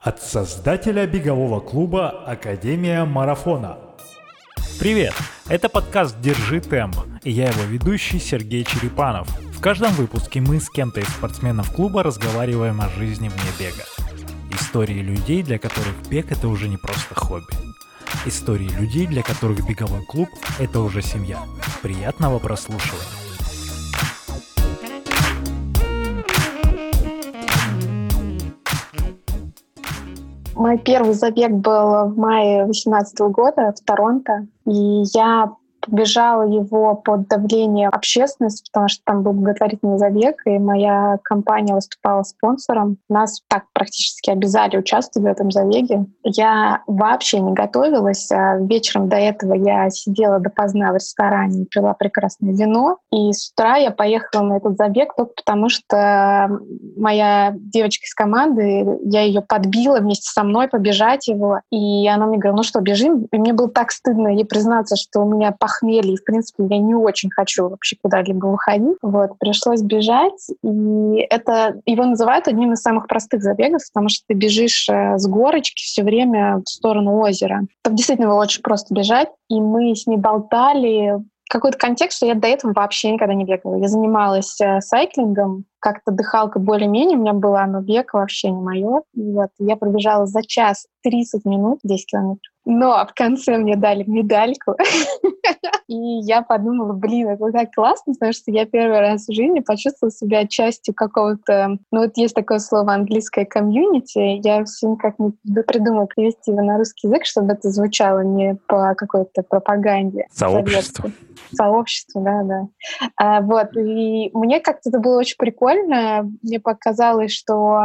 От создателя бегового клуба Академия Марафона. Привет! Это подкаст «Держи темп» и я его ведущий Сергей Черепанов. В каждом выпуске мы с кем-то из спортсменов клуба разговариваем о жизни вне бега. Истории людей, для которых бег это уже не просто хобби. Истории людей, для которых беговой клуб это уже семья. Приятного прослушивания. Мой первый забег был в мае 2018 года в Торонто. И я побежала его под давлением общественности, потому что там был благотворительный забег, и моя компания выступала спонсором. Нас так практически обязали участвовать в этом забеге. Я вообще не готовилась. А вечером до этого я сидела допоздна в ресторане, пила прекрасное вино, и с утра я поехала на этот забег только потому, что моя девочка из команды, я ее подбила вместе со мной побежать его, и она мне говорила, ну что, бежим? И мне было так стыдно ей признаться, что у меня похмелье, в принципе, я не очень хочу вообще куда-либо выходить. Вот, пришлось бежать, и это его называют одним из самых простых забегов, потому что ты бежишь э, с горочки все время в сторону озера. Там действительно очень просто бежать, и мы с ней болтали, какой-то контекст, что я до этого вообще никогда не бегала. Я занималась э, сайклингом, как-то дыхалка более-менее у меня была, но бег вообще не мое. Вот я пробежала за час 30 минут 10 километров. Но в конце мне дали медальку. И я подумала, блин, это так классно, потому что я первый раз в жизни почувствовала себя частью какого-то... Ну вот есть такое слово английское комьюнити. Я все никак не придумала привести его на русский язык, чтобы это звучало не по какой-то пропаганде. Сообщество. Сообщество, да, да. А, вот, и мне как-то это было очень прикольно. Мне показалось, что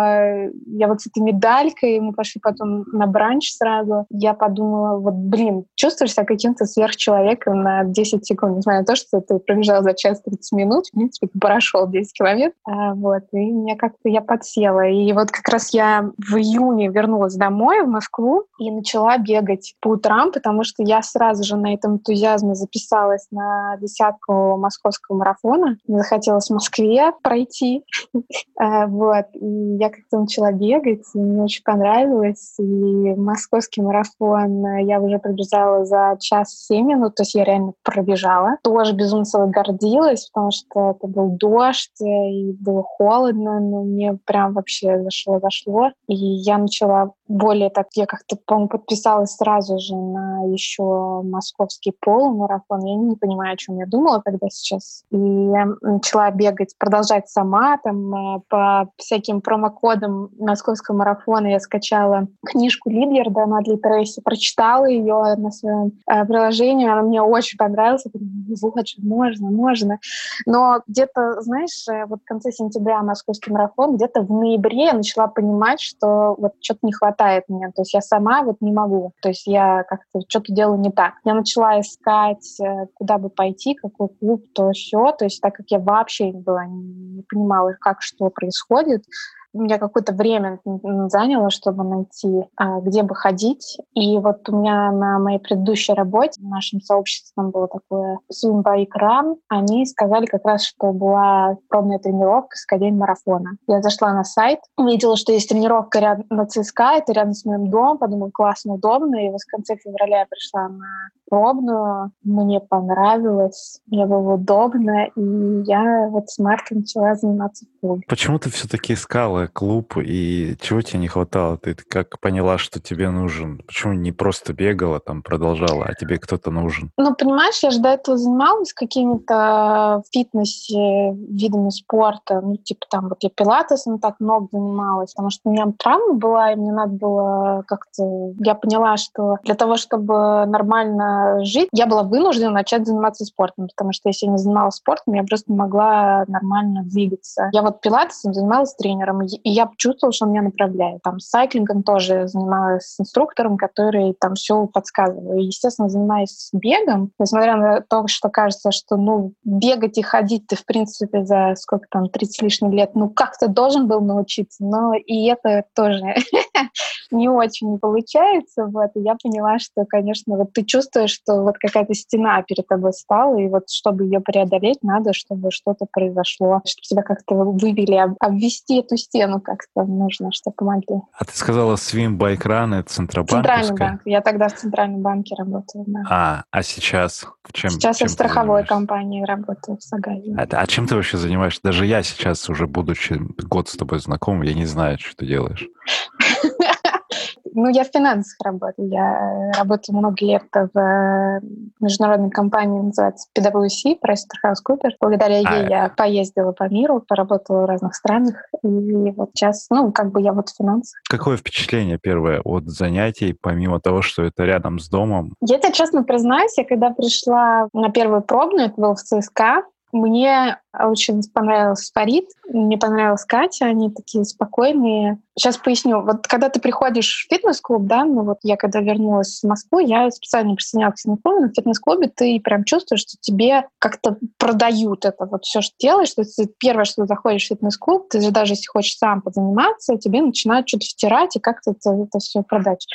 я вот с этой медалькой, мы пошли потом на бранч сразу, я подумала, вот, блин, чувствуешь себя каким-то сверхчеловеком на 10 секунд, несмотря на то, что ты пробежал за час 30 минут, в принципе, ты прошел 10 километров. А, вот, и меня как-то я подсела. И вот как раз я в июне вернулась домой, в Москву, и начала бегать по утрам, потому что я сразу же на этом энтузиазме записалась на десятку московского марафона. Мне захотелось в Москве пройти. А, вот, и я как-то начала бегать, и мне очень понравилось. И московский марафон я уже пробежала за час семь минут, то есть я реально пробежала. Тоже безумно собой гордилась, потому что это был дождь, и было холодно, но мне прям вообще зашло-зашло. И я начала более так, я как-то, по-моему, подписалась сразу же на еще московский полумарафон. Я не понимаю, о чем я думала тогда сейчас. И начала бегать, продолжать сама, там, э, по всяким промокодам московского марафона я скачала книжку Лидерда Мадли Трейси, прочитала ее на своем э, приложении, она мне очень понравилась. Я подумала, вот, можно, можно. Но где-то, знаешь, э, вот в конце сентября московский марафон, где-то в ноябре я начала понимать, что вот что-то не хватает хватает мне. То есть я сама вот не могу. То есть я как-то что-то делаю не так. Я начала искать, э, куда бы пойти, какой клуб, то все. То есть так как я вообще была, не понимала, как что происходит, меня какое-то время заняло, чтобы найти, а, где бы ходить. И вот у меня на моей предыдущей работе, в нашем сообществе там было такое Bike Run, они сказали как раз, что была пробная тренировка с Академией марафона. Я зашла на сайт, увидела, что есть тренировка рядом на ЦСКА, это рядом с моим домом, подумала, классно, удобно. И вот в конце февраля я пришла на пробную, мне понравилось, мне было удобно, и я вот с марта начала заниматься в. Почему ты все-таки искала клуб, и чего тебе не хватало? Ты как поняла, что тебе нужен? Почему не просто бегала, там, продолжала, а тебе кто-то нужен? Ну, понимаешь, я же до этого занималась какими-то фитнесе, видами спорта, ну, типа там вот я пилатесом так много занималась, потому что у меня травма была, и мне надо было как-то... Я поняла, что для того, чтобы нормально жить, я была вынуждена начать заниматься спортом, потому что если я не занималась спортом, я просто не могла нормально двигаться. Я вот пилатесом занималась тренером, я чувствовала, что он меня направляет. Там сайклингом тоже занималась с инструктором, который там все подсказывал. И, естественно, занимаясь бегом, несмотря на то, что кажется, что ну бегать и ходить ты, в принципе, за сколько там, 30 лишних лет, ну как-то должен был научиться, но и это тоже не очень получается. Вот, и я поняла, что, конечно, вот ты чувствуешь, что вот какая-то стена перед тобой стала, и вот чтобы ее преодолеть, надо, чтобы что-то произошло, чтобы тебя как-то вывели, обвести эту стену как-то нужно, чтобы помогли. А ты сказала Run, это Центробанк? Центральный банк. Я тогда в Центральном банке работала, да. А, а сейчас в чем? Сейчас чем я в страховой компании работаю в Сагазе. А, а чем ты вообще занимаешься? Даже я сейчас, уже будучи год с тобой знаком, я не знаю, что ты делаешь. Ну, я в финансах работаю. Я работаю много лет в э, международной компании, называется PwC, PricewaterhouseCoopers. Благодаря ей а... я поездила по миру, поработала в разных странах. И вот сейчас, ну, как бы я вот в финансах. Какое впечатление первое от занятий, помимо того, что это рядом с домом? Я тебе честно признаюсь, я когда пришла на первую пробную, это был в ЦСКА, мне очень понравился Фарид, мне понравилась Катя, они такие спокойные. Сейчас поясню. Вот когда ты приходишь в фитнес-клуб, да, ну вот я когда вернулась в Москву, я специально присоединялась к фитнес-клубу, но в фитнес-клубе ты прям чувствуешь, что тебе как-то продают это вот все, что делаешь. То есть первое, что ты заходишь в фитнес-клуб, ты же даже если хочешь сам позаниматься, тебе начинают что-то втирать и как-то это, это все продать.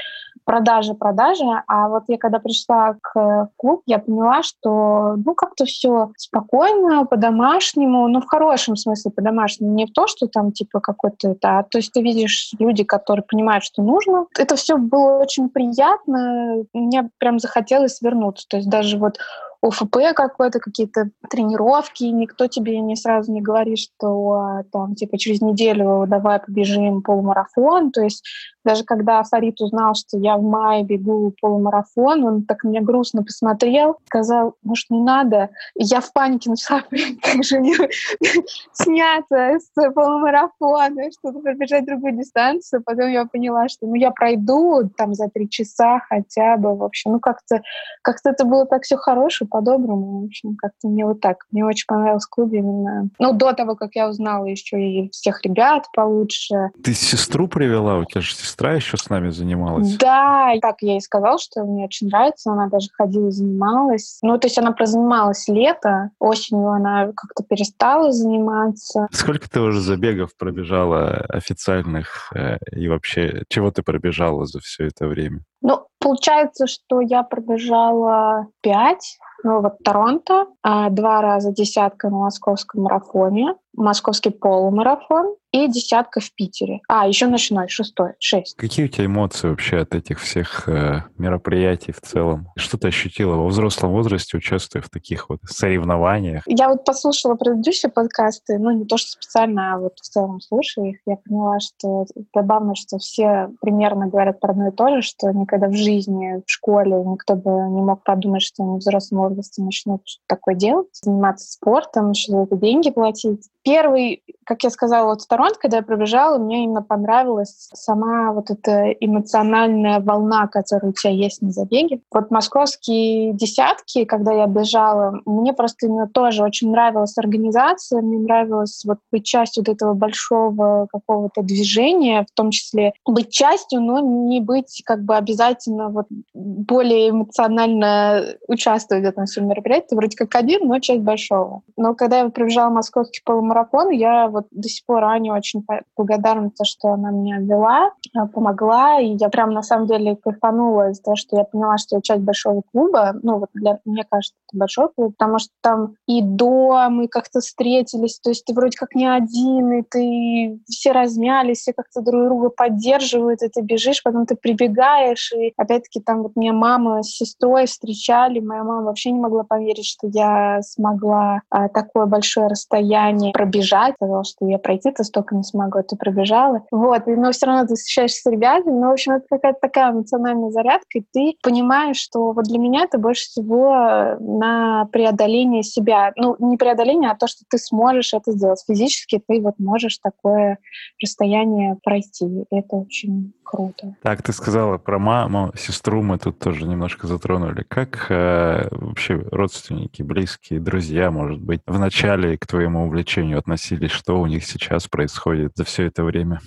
Продажа, продажа. А вот я когда пришла к клуб, я поняла, что ну как-то все спокойно, по-домашнему, ну, в хорошем смысле по-домашнему, не в то, что там, типа, какой-то, да, то есть ты видишь люди, которые понимают, что нужно. Это все было очень приятно, мне прям захотелось вернуться, то есть даже вот ОФП какой-то, какие-то тренировки, никто тебе не сразу не говорит, что а, там, типа, через неделю давай побежим полумарафон, то есть даже когда Фарид узнал, что я в мае бегу полумарафон, он так меня грустно посмотрел, сказал, может, не надо. И я в панике начала, как же мне сняться с полумарафона, чтобы пробежать другую дистанцию. Потом я поняла, что ну, я пройду там за три часа хотя бы. В общем, ну как-то как это было так все хорошо, по-доброму. В общем, как-то мне вот так. Мне очень понравилось в клубе именно. Ну, до того, как я узнала еще и всех ребят получше. Ты сестру привела? У тебя же еще с нами занималась? Да, так я ей сказала, что мне очень нравится. Она даже ходила, занималась. Ну, то есть она прозанималась лето, осенью она как-то перестала заниматься. Сколько ты уже забегов пробежала официальных э, и вообще чего ты пробежала за все это время? Ну, получается, что я пробежала пять ну, вот Торонто, а, два раза десятка на московском марафоне, московский полумарафон и десятка в Питере. А, еще ночной, шестой, шесть. Какие у тебя эмоции вообще от этих всех э, мероприятий в целом? Что ты ощутила во взрослом возрасте, участвуя в таких вот соревнованиях? Я вот послушала предыдущие подкасты, ну, не то, что специально, а вот в целом слушаю их, я поняла, что забавно, что все примерно говорят про одно и то же, что никогда в жизни, в школе никто бы не мог подумать, что они в взрослом возрасте начнут что-то такое делать, заниматься спортом, еще за это деньги платить. Первый, как я сказала, вот в Торонто, когда я пробежала, мне именно понравилась сама вот эта эмоциональная волна, которая у тебя есть на забеге. Вот московские десятки, когда я бежала, мне просто именно тоже очень нравилась организация, мне нравилось вот быть частью вот этого большого какого-то движения, в том числе быть частью, но не быть как бы обязательно вот более эмоционально участвовать в этом всем мероприятии. Вроде как один, но часть большого. Но когда я пробежала московский полумарафон, марафон, я вот до сих пор Ане очень благодарна за то, что она меня вела, э, помогла, и я прям на самом деле кайфанула из-за того, что я поняла, что я часть большого клуба, ну вот для мне кажется, это большой клуб, потому что там и до мы как-то встретились, то есть ты вроде как не один, и ты все размялись, все как-то друг друга поддерживают, и ты бежишь, потом ты прибегаешь, и опять-таки там вот меня мама с сестрой встречали, моя мама вообще не могла поверить, что я смогла а, такое большое расстояние пробежать, сказала, что я пройти-то столько не смогу, а ты пробежала. Вот, но все равно ты встречаешься с ребятами, но, в общем, это какая-то такая эмоциональная зарядка, и ты понимаешь, что вот для меня это больше всего на преодоление себя. Ну, не преодоление, а то, что ты сможешь это сделать. Физически ты вот можешь такое расстояние пройти. Это очень круто. Так, ты сказала про маму, сестру мы тут тоже немножко затронули. Как э, вообще родственники, близкие, друзья, может быть, в начале к твоему увлечению относились? Что у них сейчас происходит за все это время?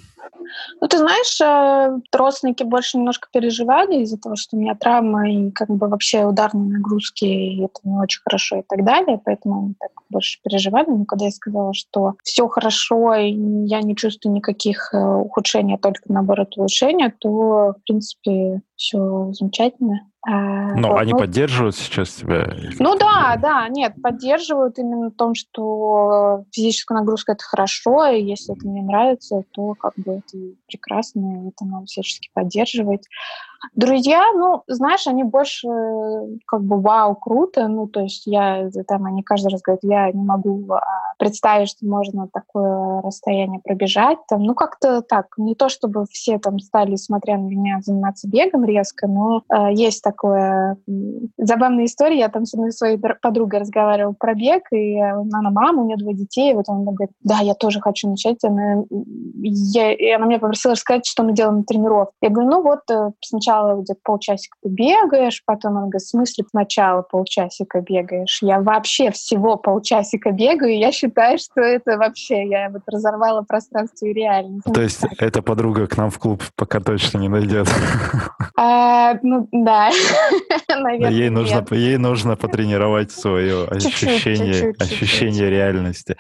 Ну, ты знаешь, э, родственники больше немножко переживали из-за того, что у меня травма и как бы вообще ударные нагрузки, и это не очень хорошо и так далее, поэтому они так больше переживали. Но когда я сказала, что все хорошо, и я не чувствую никаких э, ухудшений, а только наоборот улучшения, то, в принципе, все замечательно. А, Но вот, они ну, поддерживают сейчас тебя? Ну да, да, нет, поддерживают именно в том, что физическая нагрузка это хорошо, и если это мне нравится, то как бы это прекрасно, и это надо всячески поддерживать. Друзья, ну, знаешь, они больше как бы вау, круто, ну, то есть я там, они каждый раз говорят, я не могу а, представить, что можно такое расстояние пробежать, там, ну, как-то так, не то чтобы все там стали, смотря на меня, заниматься бегом резко, но э, есть такое забавная история, я там с одной своей подругой разговаривала про бег, и она мама, у нее двое детей, и вот она говорит, да, я тоже хочу начать, она, я, и она меня попросила рассказать, что мы делаем на тренировке. Я говорю, ну вот, э, сначала сначала где-то полчасика ты бегаешь, потом он говорит, в смысле сначала полчасика бегаешь? Я вообще всего полчасика бегаю, и я считаю, что это вообще, я вот разорвала пространство и реальность. То есть эта подруга к нам в клуб пока точно не найдет? А, ну, да, наверное, ей нужно, ей нужно потренировать свое ощущение, ощущение реальности.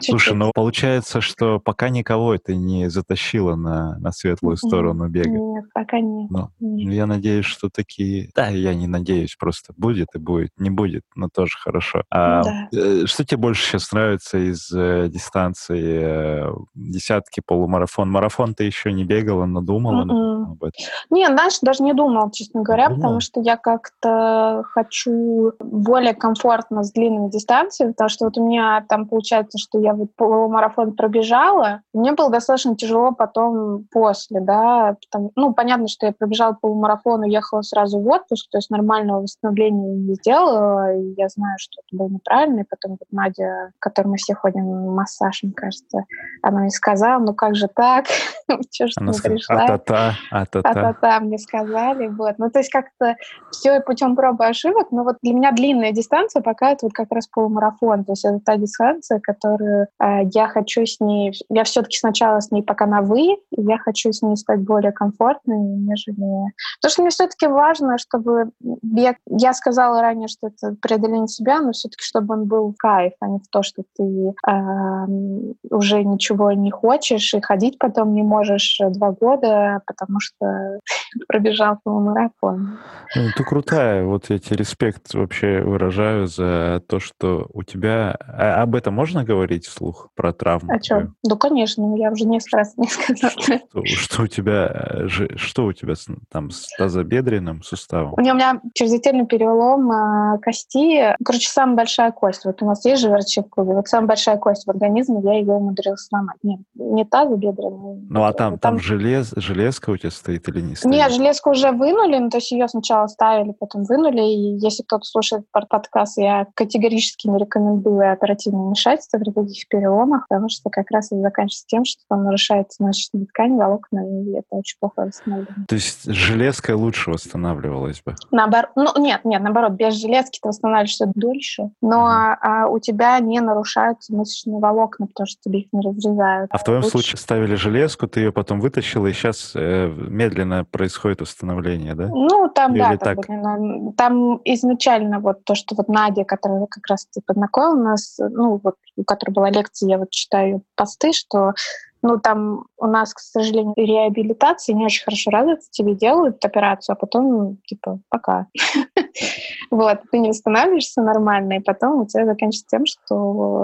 Слушай, ну получается, что пока никого это не затащило на, на светлую сторону бега. Нет, пока нет. Ну, ну, я надеюсь, что такие... Да, я не надеюсь, просто будет и будет. Не будет, но тоже хорошо. А да. Э, что тебе больше сейчас нравится из э, дистанции? Э, десятки, полумарафон? Марафон ты еще не бегала, но думала mm-hmm. об этом? Не, знаешь, даже не думала, честно говоря, думала? потому что я как-то хочу более комфортно с длинными дистанциями, потому что вот у меня там получается, что я вот полумарафон пробежала, мне было достаточно тяжело потом после, да, потому, ну, понятно, что я пробежала полумарафон, уехала сразу в отпуск, то есть нормального восстановления не сделала. И я знаю, что это было неправильно. И потом вот Надя, к которой мы все ходим массаж, мне кажется, она мне сказала, ну как же так? Чего ж ты не пришла? А-та-та, а-та-та. Мне сказали. Вот. Ну то есть как-то все путем проб и ошибок. Но вот для меня длинная дистанция пока это вот как раз полумарафон. То есть это та дистанция, которую э, я хочу с ней... Я все-таки сначала с ней пока на «вы», я хочу с ней стать более комфортной, нежели Потому что мне все-таки важно, чтобы бег... Я сказала ранее, что это преодоление себя, но все-таки чтобы он был кайф, а не в то, что ты э, уже ничего не хочешь и ходить потом не можешь два года, потому что пробежал полумарафон. Ну, ты крутая. Вот я тебе респект вообще выражаю за то, что у тебя... А об этом можно говорить вслух, про травму? А что? Ну, конечно. Я уже несколько раз не сказала. Что, что у тебя... Что у тебя там с тазобедренным суставом? У меня, у меня чрезвычайный перелом э, кости. Короче, самая большая кость. Вот у нас есть же врачи в клубе. Вот самая большая кость в организме, я ее умудрилась сломать. Нет, не тазобедренный. Ну, а там, там, там желез, железка у тебя стоит или не стоит? Нет, железку уже вынули, ну, то есть ее сначала ставили, потом вынули. И если кто-то слушает подкаст, я категорически не рекомендую оперативное вмешательство при таких переломах, потому что как раз это заканчивается тем, что там нарушается мышечная ткань, волокна, и это очень плохо восстанавливается. То есть железка лучше восстанавливалась бы? Наоборот, ну нет, нет, наоборот, без железки ты восстанавливаешься дольше, но а, у тебя не нарушаются мышечные волокна, потому что тебе их не разрезают. А в твоем лучше. случае ставили железку, ты ее потом вытащила, и сейчас э, медленно происходит восстановление, да? Ну, там, Или да, так? Там, там изначально вот то, что вот Надя, которая как раз ты познакомила нас, ну, вот у которой была лекция, я вот читаю посты, что ну, там у нас, к сожалению, реабилитация не очень хорошо развита, тебе делают операцию, а потом, типа, пока. Вот, ты не восстанавливаешься нормально, и потом у тебя заканчивается тем, что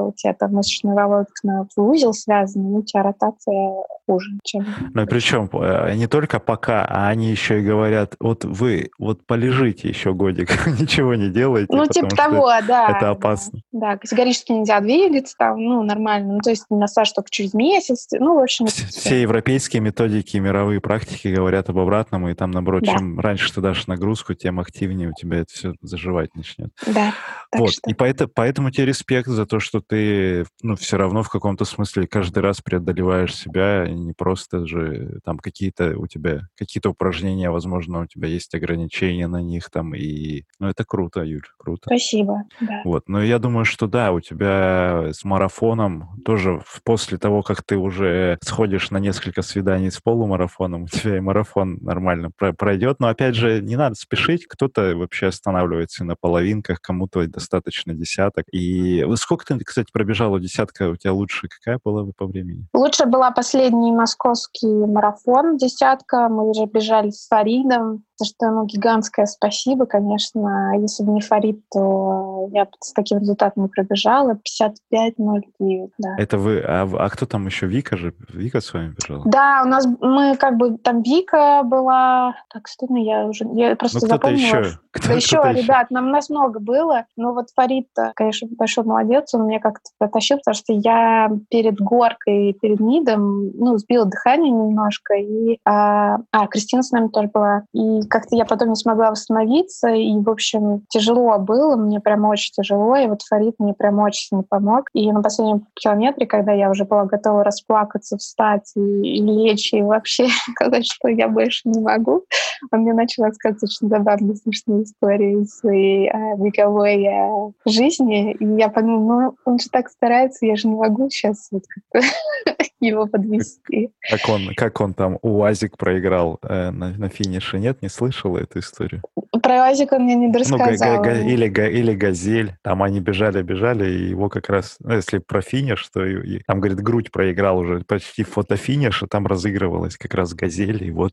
у тебя там мышечная волокна в узел связаны, и у тебя ротация хуже, чем... Ну и причем э, не только пока, а они еще и говорят, вот вы вот полежите еще годик, ничего не делайте, Ну, типа того, да. Это опасно. Да, категорически нельзя двигаться там, ну, нормально. Ну, то есть массаж только через месяц, ну, в общем... Все, все европейские методики, мировые практики говорят об обратном, и там, наоборот, да. чем раньше ты дашь нагрузку, тем активнее у тебя это все заживать начнет. Да. Вот, что... и поэтому, поэтому тебе респект за то, что ты, ну, все равно в каком-то смысле каждый раз преодолеваешь себя, и не просто же там какие-то у тебя, какие-то упражнения, возможно, у тебя есть ограничения на них там, и, ну, это круто, Юль, круто. Спасибо, да. Вот, но я думаю, что да, у тебя с марафоном тоже после того, как ты уже сходишь на несколько свиданий с полумарафоном, у тебя и марафон нормально пройдет, но опять же, не надо спешить, кто-то вообще останавливается на половинках, кому-то достаточно десяток. И сколько ты, кстати, пробежала десятка? У тебя лучше какая была по времени? Лучше была последний московский марафон десятка. Мы уже бежали с Фаридом. За что ему гигантское спасибо, конечно. Если бы не Фарид, то я бы с таким результатом не пробежала. 55.09, да. Это вы... А, а кто там еще? Вика же? Вика с вами бежала? Да, у нас... Мы как бы... Там Вика была... Так, стыдно, я уже... Я просто ну, запомнила. Еще. Кто, да еще, еще, ребят, нам нас много было. Но вот Фарид, конечно, большой молодец. Он меня как-то протащил, потому что я перед горкой, перед МИДом, ну, сбила дыхание немножко. И... А, а Кристина с нами тоже была. И как-то я потом не смогла восстановиться, и, в общем, тяжело было, мне прям очень тяжело, и вот Фарид мне прям очень сильно помог. И на последнем километре, когда я уже была готова расплакаться, встать и, и лечь, и вообще сказать, что я больше не могу, он мне начал рассказывать очень забавные, смешные истории из своей э, вековой э, жизни, и я подумала, ну, он же так старается, я же не могу сейчас вот как-то его подвести. Как он, как он там УАЗик проиграл э, на, на финише, нет? Не слышала эту историю? Про УАЗик он мне не дорассказал. Ну, га- га- или, га- или «Газель». Там они бежали, бежали, и его как раз, ну, если про финиш, то и, и, там, говорит, грудь проиграл уже почти фотофиниш, а там разыгрывалась как раз «Газель», и вот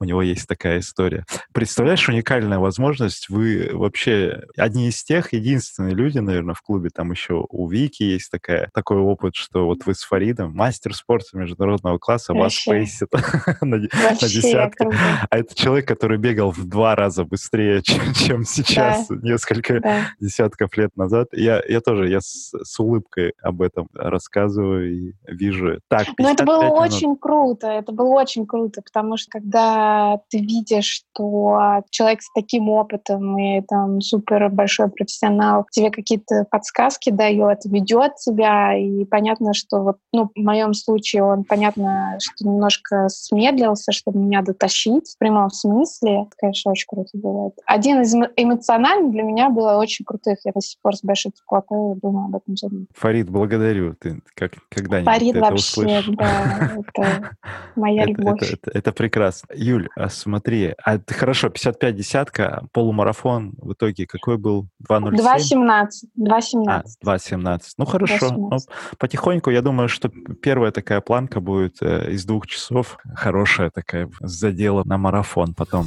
у него есть такая история. Представляешь, уникальная возможность. Вы вообще одни из тех, единственные люди, наверное, в клубе, там еще у Вики есть такая, такой опыт, что вот вы с Фаридом, мастер спорта международного класса, вас пейсит на, на десятку. А это человек, который бегал в два раза быстрее, чем, чем сейчас, да. несколько да. десятков лет назад. Я, я тоже, я с, с улыбкой об этом рассказываю и вижу. Так, Но это было минут. очень круто, это было очень круто, потому что когда ты видишь, что человек с таким опытом и там супер большой профессионал тебе какие-то подсказки дает, ведет тебя, и понятно, что вот, ну, в моем случае он, понятно, что немножко смедлился, чтобы меня дотащить в прямом смысле. Это, конечно, очень круто бывает. Один из эмоциональных для меня было очень крутых. Я до сих пор с большой теплотой думаю об этом же. Фарид, благодарю. Ты как, когда-нибудь Фарид ты вообще, это услышишь. да, это моя любовь. Это, это, это прекрасно. Юль, а смотри, а ты хорошо, 55 десятка, полумарафон в итоге какой был? 2.07? 2.17. 2.17. А, 2.17. Ну, хорошо. 2.17. Ну, потихоньку, я думаю, что первая такая планка будет э, из двух часов. Хорошая такая задела на марафон потом.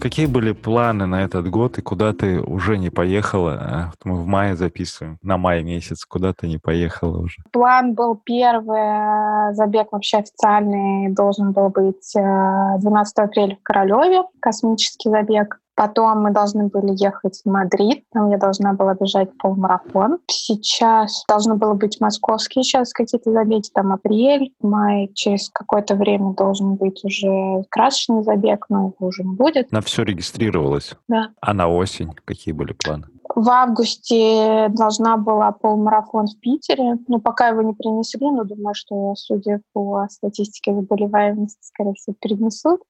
Какие были планы на этот год и куда ты уже не поехала? А, мы в мае записываем, на май месяц, куда ты не поехала уже? План был первый, э, забег вообще официальный должен был быть 12 э, апреля в Королеве, космический забег. Потом мы должны были ехать в Мадрид, там я должна была бежать полумарафон. Сейчас должно было быть московский, сейчас какие-то забеги, там апрель, май, через какое-то время должен быть уже красочный забег, но его уже не будет. На все регистрировалось? Да. А на осень какие были планы? В августе должна была полумарафон в Питере, но пока его не принесли, но думаю, что, судя по статистике заболеваемости, скорее всего, перенесут.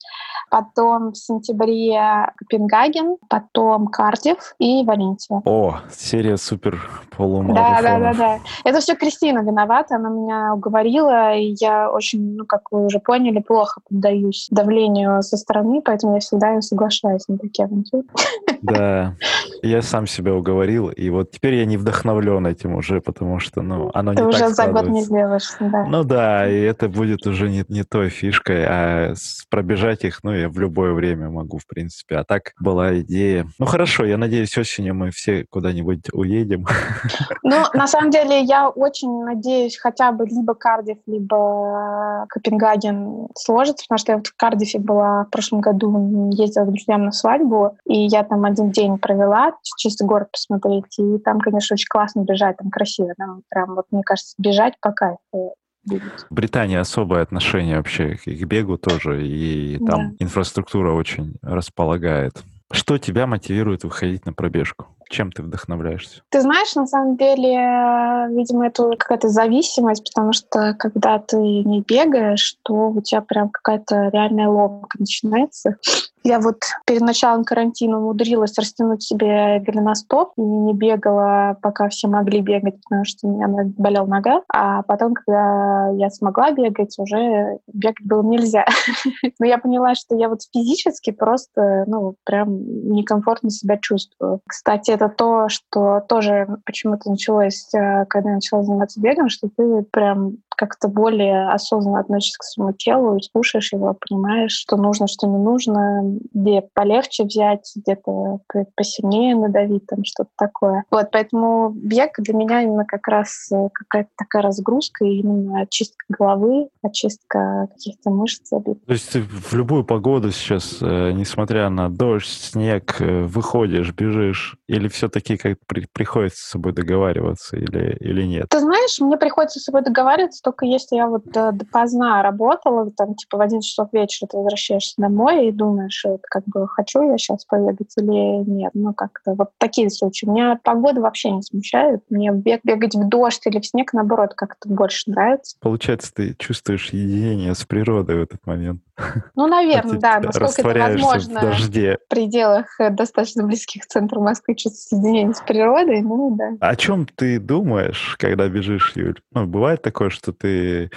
Потом в сентябре Копенгаген, потом Кардив и Валенсия. О, серия супер полумарафонов. Да, да, да, да. Это все Кристина виновата, она меня уговорила, и я очень, ну, как вы уже поняли, плохо поддаюсь давлению со стороны, поэтому я всегда соглашаюсь на такие авантюры. Да, я сам себя уговорил, и вот теперь я не вдохновлен этим уже, потому что, ну, оно Ты не уже так за год не сделаешь, да. Ну да, и это будет уже не, не той фишкой, а пробежать их, ну, я в любое время могу, в принципе. А так была идея. Ну хорошо, я надеюсь, осенью мы все куда-нибудь уедем. Ну, на самом деле, я очень надеюсь, хотя бы либо Кардив, либо Копенгаген сложится, потому что я вот в Кардифе была в прошлом году, ездила к друзьям на свадьбу, и я там один день провела, чисто город посмотреть. И там, конечно, очень классно бежать, там красиво. Там прям, вот, мне кажется, бежать по кайфу. будет. Британия особое отношение вообще к бегу тоже, и там да. инфраструктура очень располагает. Что тебя мотивирует выходить на пробежку? Чем ты вдохновляешься? Ты знаешь, на самом деле, видимо, это какая-то зависимость, потому что когда ты не бегаешь, то у тебя прям какая-то реальная ломка начинается. Я вот перед началом карантина умудрилась растянуть себе голеностоп и не бегала, пока все могли бегать, потому что у меня болела нога. А потом, когда я смогла бегать, уже бегать было нельзя. Но я поняла, что я вот физически просто, ну, прям некомфортно себя чувствую. Кстати, это то, что тоже почему-то началось, э, когда я начала заниматься бегом, что ты прям как-то более осознанно относишься к своему телу, и слушаешь его, понимаешь, что нужно, что не нужно, где полегче взять, где-то посильнее надавить, там что-то такое. Вот, поэтому бег для меня именно как раз э, какая-то такая разгрузка, именно очистка головы, очистка каких-то мышц. То есть ты в любую погоду сейчас, э, несмотря на дождь, снег, выходишь, бежишь, или все-таки как при, приходится с собой договариваться или, или нет? Ты знаешь, мне приходится с собой договариваться только если я вот э, допоздна работала, там типа в 11 часов вечера ты возвращаешься домой и думаешь, вот, как бы хочу я сейчас побегать или нет. Ну как-то вот такие случаи. Меня погода вообще не смущает. Мне бег, бегать в дождь или в снег, наоборот, как-то больше нравится. Получается, ты чувствуешь единение с природой в этот момент. Ну, наверное, да. Насколько это возможно в, в пределах э, достаточно близких к центру Москвы чувствовать единение с природой, ну да. О чем ты думаешь, когда бежишь, Юль? Ну, бывает такое, что ты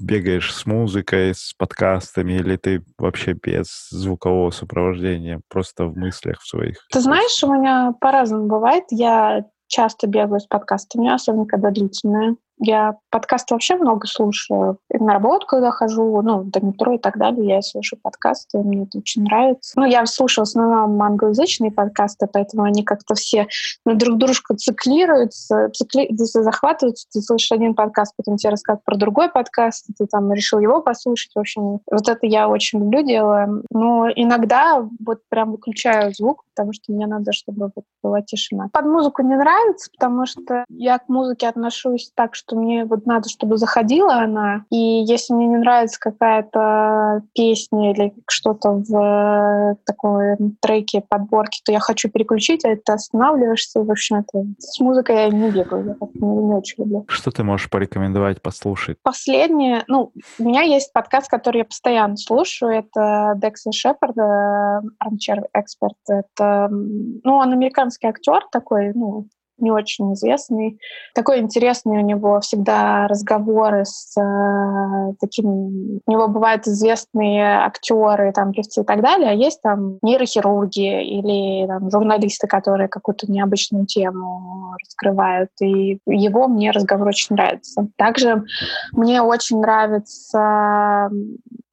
бегаешь с музыкой, с подкастами, или ты вообще без звукового сопровождения, просто в мыслях в своих? Ты знаешь, у меня по-разному бывает. Я часто бегаю с подкастами, особенно когда длительные. Я подкасты вообще много слушаю. И на работу, когда хожу, ну, до метро и так далее, я слушаю подкасты, мне это очень нравится. Ну, я слушаю в основном англоязычные подкасты, поэтому они как-то все ну, друг дружку циклируются, цикли... захватываются. Ты слышишь один подкаст, потом тебе рассказывают про другой подкаст, ты там решил его послушать. В общем, вот это я очень люблю делаю. Но иногда вот прям выключаю звук, потому что мне надо, чтобы вот была тишина. Под музыку не нравится, потому что я к музыке отношусь так, что что мне вот надо, чтобы заходила она. И если мне не нравится какая-то песня или что-то в э, такой треке, подборке, то я хочу переключить, а это останавливаешься. В общем, это с музыкой я не бегаю, я не, не очень люблю. Что ты можешь порекомендовать послушать? Последнее, ну, у меня есть подкаст, который я постоянно слушаю, это Декса Шепард, Armchair Expert. Это, ну, он американский актер такой, ну, не очень известный. Такой интересный у него всегда разговоры с э, такими... У него бывают известные актеры, там, певцы и так далее, а есть там нейрохирурги или там, журналисты, которые какую-то необычную тему раскрывают. И его мне разговор очень нравится. Также мне очень нравится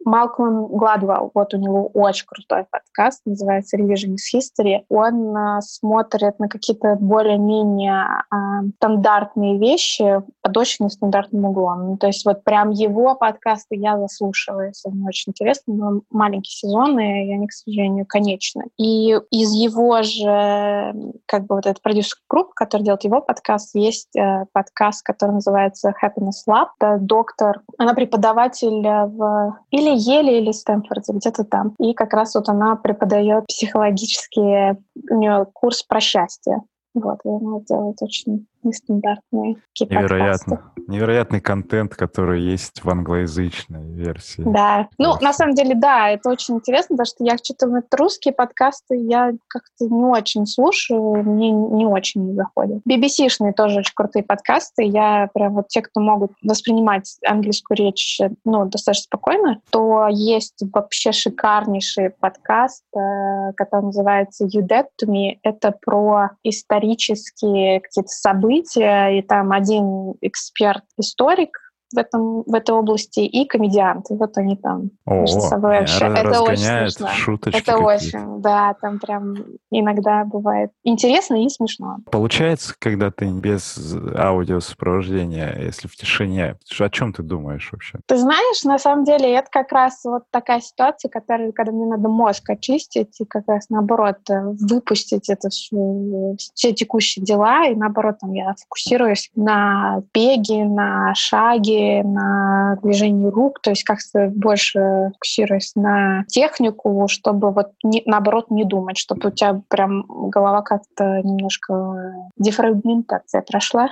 Малкольм Гладвелл, вот у него очень крутой подкаст, называется Revisionist History. Он а, смотрит на какие-то более-менее а, стандартные вещи под очень нестандартным углом. Ну, то есть вот прям его подкасты я заслушиваюсь, они очень интересны, но маленькие сезоны, и они, к сожалению, конечны. И из его же, как бы вот этот продюсер группа, который делает его подкаст, есть э, подкаст, который называется Happiness Lab. Это доктор, она преподаватель в или или Еле, или Стэнфорде, где-то там. И как раз вот она преподает психологические, у нее курс про счастье. Вот, и она делает очень нестандартные Невероятно. Подкасты. Невероятный контент, который есть в англоязычной версии. Да. Ну, на самом деле, да, это очень интересно, потому что я что-то вот русские подкасты я как-то не очень слушаю, мне не очень не заходят. BBC-шные тоже очень крутые подкасты. Я прям вот те, кто могут воспринимать английскую речь, ну, достаточно спокойно, то есть вообще шикарнейший подкаст, э, который называется You Dead to Me. Это про исторические какие-то события, события, и там один эксперт-историк в, этом, в этой области и комедианты. Вот они там О, между собой общаются. Это очень смешно. Шуточки это очень, да, там прям иногда бывает интересно и смешно. Получается, когда ты без аудиосопровождения, если в тишине, о чем ты думаешь вообще? Ты знаешь, на самом деле это как раз вот такая ситуация, которая, когда мне надо мозг очистить и как раз наоборот э, выпустить это все, все текущие дела, и наоборот там я фокусируюсь на беге, на шаге, на движение рук, то есть как-то больше фокусируясь на технику, чтобы вот не, наоборот не думать, чтобы у тебя прям голова как-то немножко дефрагментация прошла.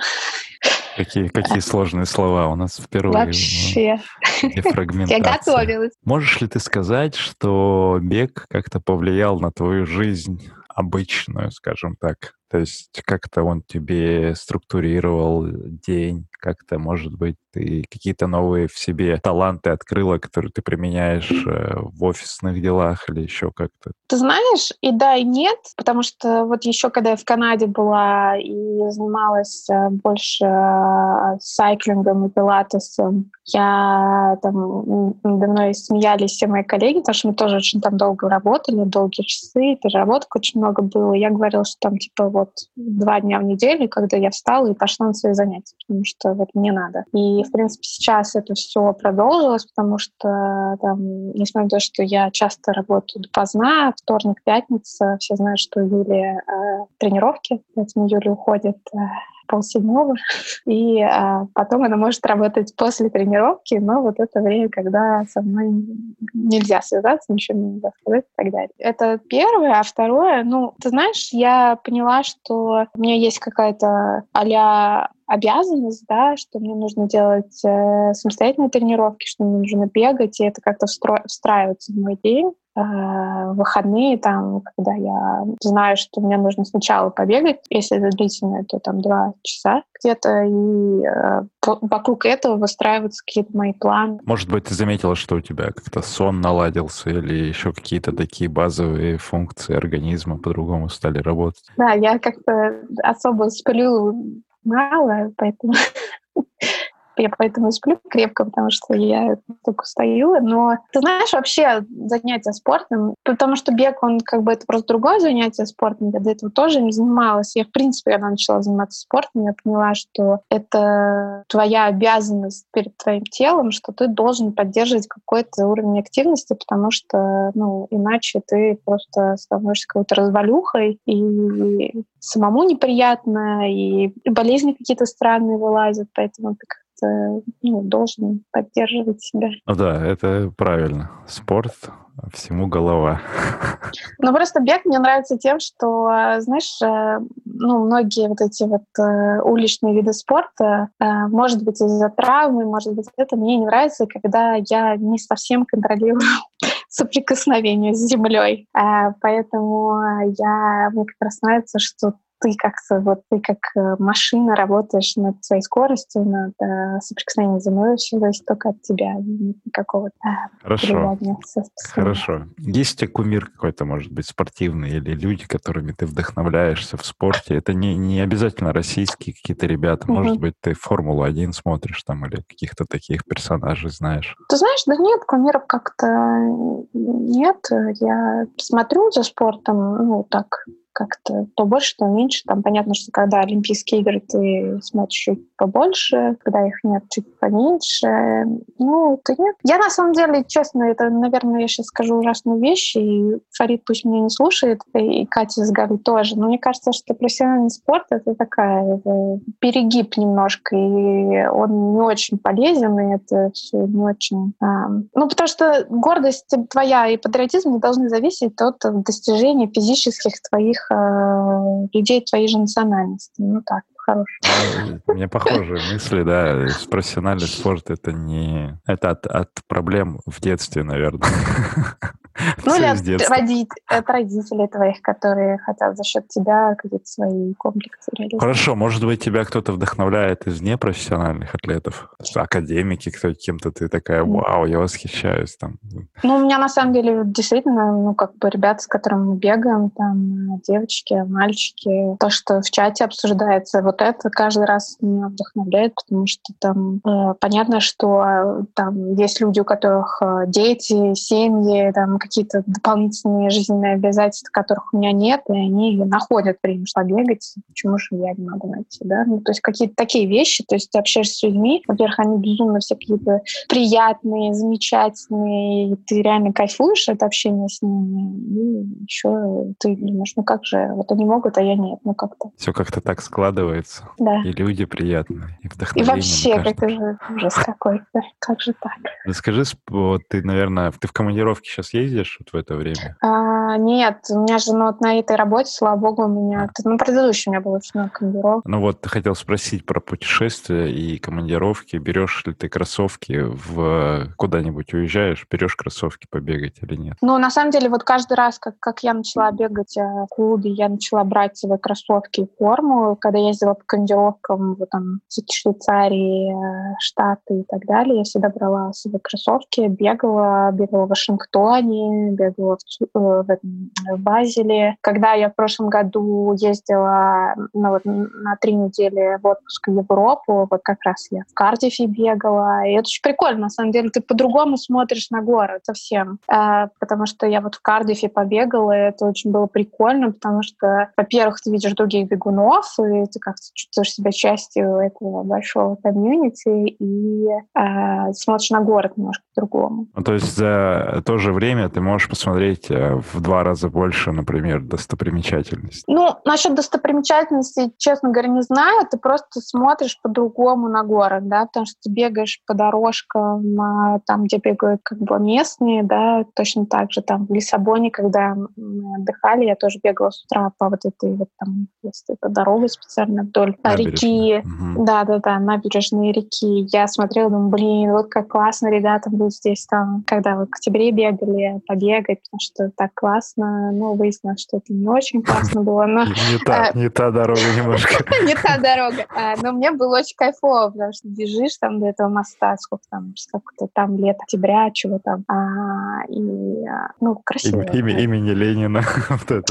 Какие, какие сложные слова у нас впервые. Вообще. Я готовилась. Можешь ли ты сказать, что бег как-то повлиял на твою жизнь обычную, скажем так? То есть как-то он тебе структурировал день, как-то, может быть, ты какие-то новые в себе таланты открыла, которые ты применяешь э, в офисных делах или еще как-то? Ты знаешь, и да, и нет, потому что вот еще когда я в Канаде была и занималась э, больше э, сайклингом и пилатесом, я там надо мной смеялись все мои коллеги, потому что мы тоже очень там долго работали, долгие часы, переработок очень много было. Я говорила, что там типа вот два дня в неделю, когда я встала и пошла на свои занятия, потому что вот мне надо. И, в принципе, сейчас это все продолжилось, потому что там, несмотря на то, что я часто работаю допоздна, вторник, пятница, все знают, что Юлия э, тренировки, поэтому Юля уходит э, полседьмого, и а, потом она может работать после тренировки, но вот это время, когда со мной нельзя связаться, ничего нельзя сказать и так далее. Это первое. А второе, ну, ты знаешь, я поняла, что у меня есть какая-то а обязанность, да, что мне нужно делать э, самостоятельные тренировки, что мне нужно бегать, и это как-то встро- встраивается в мой день. Э, выходные, там, когда я знаю, что мне нужно сначала побегать, если это длительное, то там два часа где-то, и э, вокруг этого выстраиваются какие-то мои планы. Может быть, ты заметила, что у тебя как-то сон наладился или еще какие-то такие базовые функции организма по-другому стали работать? Да, я как-то особо сплю мало, поэтому я поэтому сплю крепко, потому что я только устаю. Но ты знаешь, вообще занятия спортом, потому что бег, он как бы это просто другое занятие спортом, я до этого тоже не занималась. Я, в принципе, когда начала заниматься спортом, я поняла, что это твоя обязанность перед твоим телом, что ты должен поддерживать какой-то уровень активности, потому что, ну, иначе ты просто становишься какой-то развалюхой, и самому неприятно, и болезни какие-то странные вылазят, поэтому ты ну, должен поддерживать себя. Да, это правильно. Спорт всему голова. Ну, просто бег мне нравится тем, что, знаешь, э, ну, многие вот эти вот э, уличные виды спорта, э, может быть, из-за травмы, может быть, это мне не нравится, когда я не совсем контролирую соприкосновение с землей. Поэтому я, мне как раз нравится, что ты как-то вот ты как э, машина работаешь над своей скоростью, над э, соприкосновением с землей, все зависит только от тебя, никакого Хорошо. Хорошо. Есть у тебя кумир какой-то, может быть, спортивный, или люди, которыми ты вдохновляешься в спорте? Это не, не обязательно российские какие-то ребята. Угу. Может быть, ты Формулу-1 смотришь там или каких-то таких персонажей знаешь? Ты знаешь, да нет, кумиров как-то нет. Я смотрю за спортом, ну, так, как-то то больше, то меньше. Там понятно, что когда Олимпийские игры, ты смотришь чуть побольше, когда их нет, чуть поменьше. Ну, то нет. Я на самом деле, честно, это, наверное, я сейчас скажу ужасную вещь, и Фарид пусть меня не слушает, и Катя с Галей тоже. Но мне кажется, что профессиональный спорт — это такая это перегиб немножко, и он не очень полезен, и это все не очень... А, ну, потому что гордость твоя и патриотизм не должны зависеть от достижений физических твоих э, людей твоей же национальности. Ну так, хороший. Ну, у меня похожие мысли, да. Профессиональный спорт — это не... Это от проблем в детстве, наверное. Ну, или от, родить, от родителей твоих, которые хотят за счет тебя какие-то свои комплексы реализовать. Хорошо, может быть, тебя кто-то вдохновляет из непрофессиональных атлетов? Академики, кто кем-то ты такая, вау, я восхищаюсь там. Ну, у меня на самом деле действительно, ну, как бы ребята, с которыми мы бегаем, там, девочки, мальчики, то, что в чате обсуждается, вот это каждый раз меня вдохновляет, потому что там э, понятно, что э, там есть люди, у которых э, дети, семьи, там какие-то дополнительные жизненные обязательства, которых у меня нет, и они находят время бегать, почему же я не могу найти, да? Ну, то есть какие-то такие вещи, то есть ты общаешься с людьми, во-первых, они безумно все какие-то приятные, замечательные, и ты реально кайфуешь от общения с ними, и еще ты думаешь, ну как же, вот они могут, а я нет, ну как-то. Все как-то так складывается. Да. И люди приятные, и И вообще, это же ужас какой-то. Как же так? Расскажи, вот ты, наверное, ты в командировке сейчас ездишь вот в это время? А, нет, у меня же ну, вот на этой работе, слава богу, у меня... Ну, предыдущий у меня был очень много командировок. Ну вот, ты хотел спросить про путешествия и командировки. Берешь ли ты кроссовки в куда-нибудь уезжаешь, берешь кроссовки побегать или нет? Ну, на самом деле, вот каждый раз, как, как я начала бегать э, в клубе, я начала брать свои кроссовки и форму. Когда я ездила по командировкам в там, Швейцарии, э, Штаты и так далее, я всегда брала себе кроссовки, бегала, бегала в Вашингтоне, бегала в, э, в, этом, в Базеле. Когда я в прошлом году ездила ну, вот, на три недели в отпуск в Европу, вот как раз я в Кардифе бегала, и это очень прикольно, на самом деле, ты по-другому смотришь на город совсем, э, потому что я вот в Кардифе побегала, и это очень было прикольно, потому что, во-первых, ты видишь других бегунов, и ты как-то чувствуешь себя частью этого большого комьюнити, и э, смотришь на город немножко по-другому. Ну, то есть за то же время ты можешь посмотреть э, в два раза больше, например, достопримечательностей? Ну, насчет достопримечательностей, честно говоря, не знаю. Ты просто смотришь по-другому на город, да, потому что ты бегаешь по дорожкам, а, там, где бегают как бы местные, да, точно так же там в Лиссабоне, когда мы отдыхали, я тоже бегала с утра по вот этой вот там, если это дорога специально вдоль реки. Да-да-да, набережные реки. Я смотрела, думаю, блин, вот как классно ребята будут здесь там, когда в октябре бегали, побегать, потому что так классно. Ну, выяснилось, что это не очень классно было, но... Не та, не та дорога немножко. Не та дорога. А, но мне было очень кайфово, потому что бежишь там до этого моста, сколько там, сколько-то там лет, октября, чего там. А, и, ну, красиво. Имени Ленина.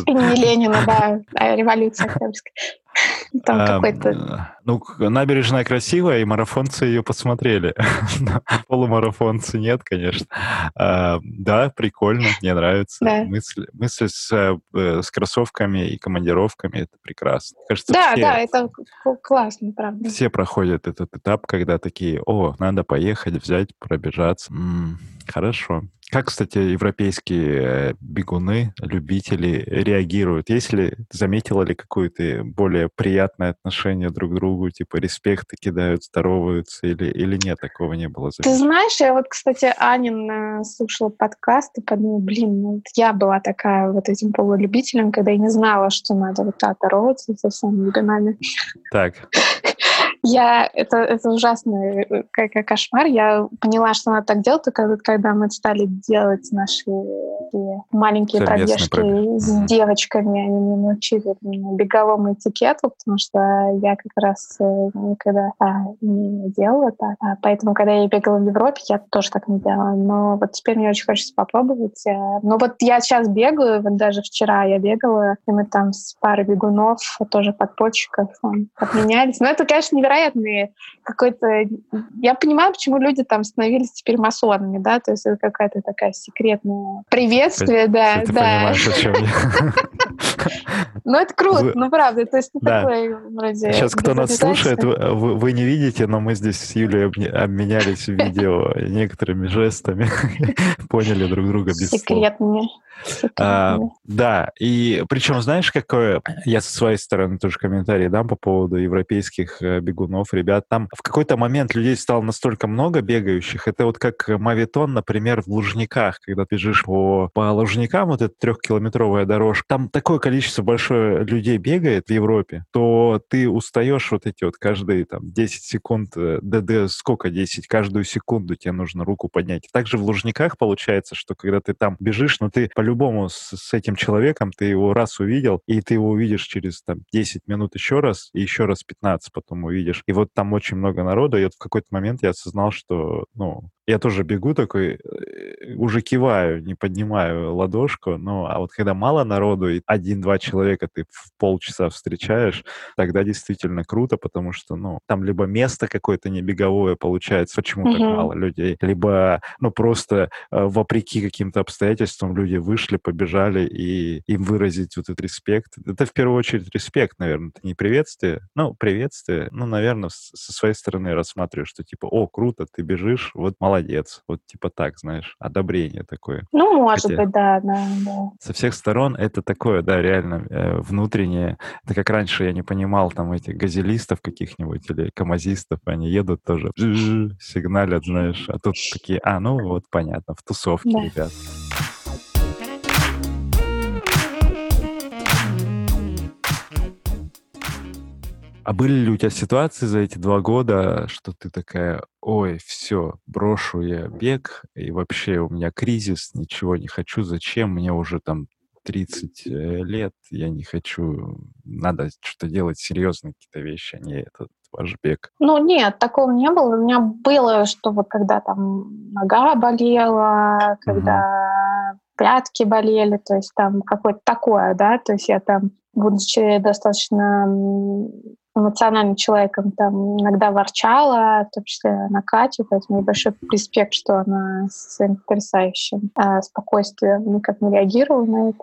Имени Ленина, да. Революция Октябрьская. Там а, какой-то... Ну, набережная красивая, и марафонцы ее посмотрели. Полумарафонцы нет, конечно. А, да, прикольно, мне нравится. Да. Мысль, мысль с, э, с кроссовками и командировками — это прекрасно. Кажется, да, все, да, это классно, правда. Все проходят этот этап, когда такие, о, надо поехать, взять, пробежаться. М-м, хорошо. Как, кстати, европейские э, бегуны, любители реагируют? Если заметила ли какое-то более приятное отношение друг к другу, типа респекты кидают, здороваются, или, или нет, такого не было? Заметить? Ты знаешь, я вот, кстати, Анин слушала подкаст и подумала, блин, ну вот я была такая вот этим полулюбителем, когда я не знала, что надо вот так здороваться со всеми бегунами. Так. Я, это, это ужасный э, как, кошмар. Я поняла, что надо так делать, только когда мы стали делать наши маленькие пробежки пробег. с девочками. Они меня научили беговому этикету, потому что я как раз э, никогда а, не делала так. А, поэтому, когда я бегала в Европе, я тоже так не делала. Но вот теперь мне очень хочется попробовать. Э, но вот я сейчас бегаю, вот даже вчера я бегала, и мы там с парой бегунов, тоже подпольщиков, обменялись. Но это, конечно, невероятные какой-то... Я понимаю, почему люди там становились теперь масонами, да, то есть это какая-то такая секретная приветствие, да, ты да. понимаешь, о чем я. Ну, это круто, ну, правда, то есть такой вроде... Сейчас кто нас слушает, вы не видите, но мы здесь с Юлей обменялись видео некоторыми жестами, поняли друг друга без Секретными. А, да, и причем, знаешь, какое... Я со своей стороны тоже комментарий дам по поводу европейских э, бегунов, ребят. Там в какой-то момент людей стало настолько много бегающих. Это вот как мавитон, например, в Лужниках, когда ты бежишь по, по Лужникам, вот эта трехкилометровая дорожка. Там такое количество большое людей бегает в Европе, то ты устаешь вот эти вот каждые там 10 секунд, да, да сколько 10, каждую секунду тебе нужно руку поднять. Также в Лужниках получается, что когда ты там бежишь, ну ты по по-любому с, с этим человеком ты его раз увидел, и ты его увидишь через там 10 минут еще раз, и еще раз 15 потом увидишь. И вот там очень много народа, и вот в какой-то момент я осознал, что, ну, я тоже бегу такой, э, уже киваю, не поднимаю ладошку, ну, а вот когда мало народу, и один-два человека ты в полчаса встречаешь, тогда действительно круто, потому что, ну, там либо место какое-то не беговое получается, почему так мало людей, либо, ну, просто э, вопреки каким-то обстоятельствам люди вышли, побежали, и им выразить вот этот респект. Это в первую очередь респект, наверное, это не приветствие, ну, приветствие, ну, наверное, со своей стороны рассматриваю, что типа, о, круто, ты бежишь, вот молодец, вот типа так, знаешь, одобрение такое. Ну, может Хотя быть, да, да, да. Со всех сторон это такое, да, реально э, внутреннее. Это как раньше я не понимал там этих газелистов каких-нибудь или камазистов, они едут тоже, сигналят, знаешь, а тут такие, а, ну вот понятно, в тусовке, да. ребят. А были ли у тебя ситуации за эти два года, что ты такая, ой, все, брошу я бег, и вообще у меня кризис, ничего не хочу, зачем, мне уже там 30 э, лет, я не хочу, надо что-то делать серьезные какие-то вещи, а не этот ваш бег? Ну, нет, такого не было. У меня было, что вот когда там нога болела, когда угу. пятки болели, то есть там какое-то такое, да, то есть я там, будучи достаточно эмоциональным человеком, там иногда ворчала, в том числе на Катю, поэтому большой респект, что она с своим потрясающим э, спокойствием никак не реагировала на это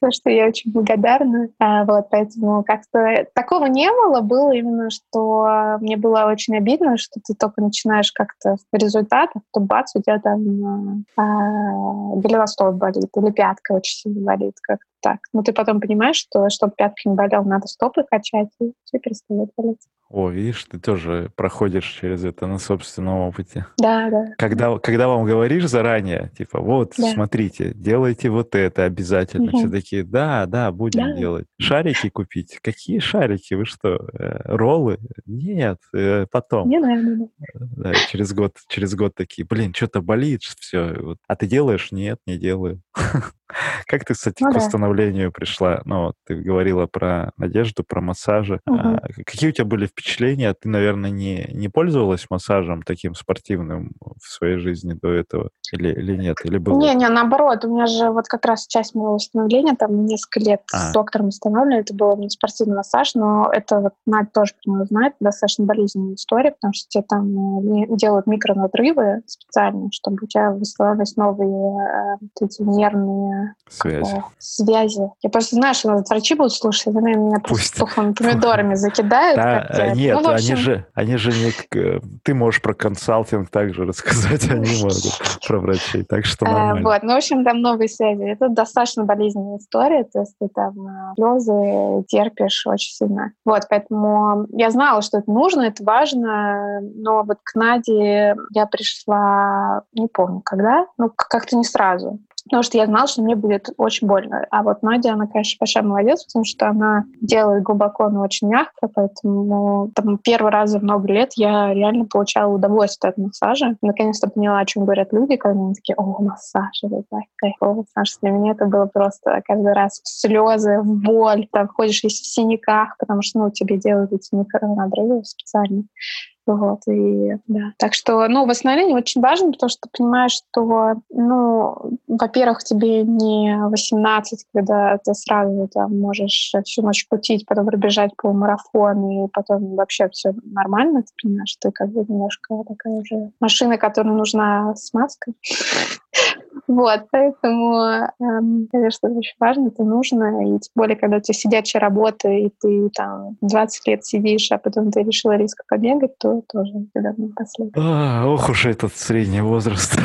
за что я очень благодарна. А, вот, поэтому как-то такого не было. Было именно, что мне было очень обидно, что ты только начинаешь как-то в результатах, то бац, у тебя там а, голеностоп болит или пятка очень сильно болит. Как так. Но ты потом понимаешь, что чтобы пятка не болела, надо стопы качать, и все перестает болеть. О, видишь, ты тоже проходишь через это на собственном опыте. Да, да. Когда, когда вам говоришь заранее, типа, вот, да. смотрите, делайте вот это обязательно. Угу. Все такие, да, да, будем да. делать. Шарики купить? Какие шарики? Вы что, э, роллы? Нет, э, потом. Не надо. Да, через год, через год такие, блин, что-то болит, все. А ты делаешь? Нет, не делаю. Как ты, кстати, ну, к восстановлению да. пришла? Ну, ты говорила про одежду, про массажи. Угу. А, какие у тебя были впечатления? Ты, наверное, не, не пользовалась массажем таким спортивным в своей жизни до этого? Или, или нет? Или было? Не, не, наоборот. У меня же вот как раз часть моего восстановления, там несколько лет а. с доктором восстанавливали, это был не спортивный массаж, но это вот Надя тоже про него знает, достаточно болезненная история, потому что тебе там э, делают микронадрывы специально, чтобы у тебя восстановились новые э, эти нервные связи. связи. Я просто знаю, что нас врачи будут слушать, они меня Пусть. просто тухлыми помидорами закидают. Да, нет, ну, общем... они же, они же не... Ты можешь про консалтинг также рассказать, они могут про врачей, так что э, нормально. Вот, ну, в общем, там новые связи. Это достаточно болезненная история, то есть ты там э, слезы терпишь очень сильно. Вот, поэтому я знала, что это нужно, это важно, но вот к Наде я пришла, не помню когда, ну, как-то не сразу потому что я знала, что мне будет очень больно. А вот Надя, она, конечно, большая молодец, потому что она делает глубоко, но очень мягко, поэтому там первый раз за много лет я реально получала удовольствие от массажа. Наконец-то поняла, о чем говорят люди, когда они такие, о, массаж, это так кайфово. Что для меня это было просто каждый раз слезы, боль, там ходишь весь в синяках, потому что, ну, тебе делают эти микронадрывы специально. Вот, и да. Так что, ну, восстановление очень важно, потому что ты понимаешь, что, ну, во-первых, тебе не 18, когда ты сразу там можешь всю ночь путить, потом пробежать полумарафон, и потом вообще все нормально, ты понимаешь, что ты как бы немножко такая уже машина, которой нужна смазка. Вот, поэтому, эм, конечно, это очень важно, это нужно. И тем более, когда у тебя сидячая работа, и ты там 20 лет сидишь, а потом ты решила резко побегать, то тоже тебя последует. А, ох уж этот средний возраст.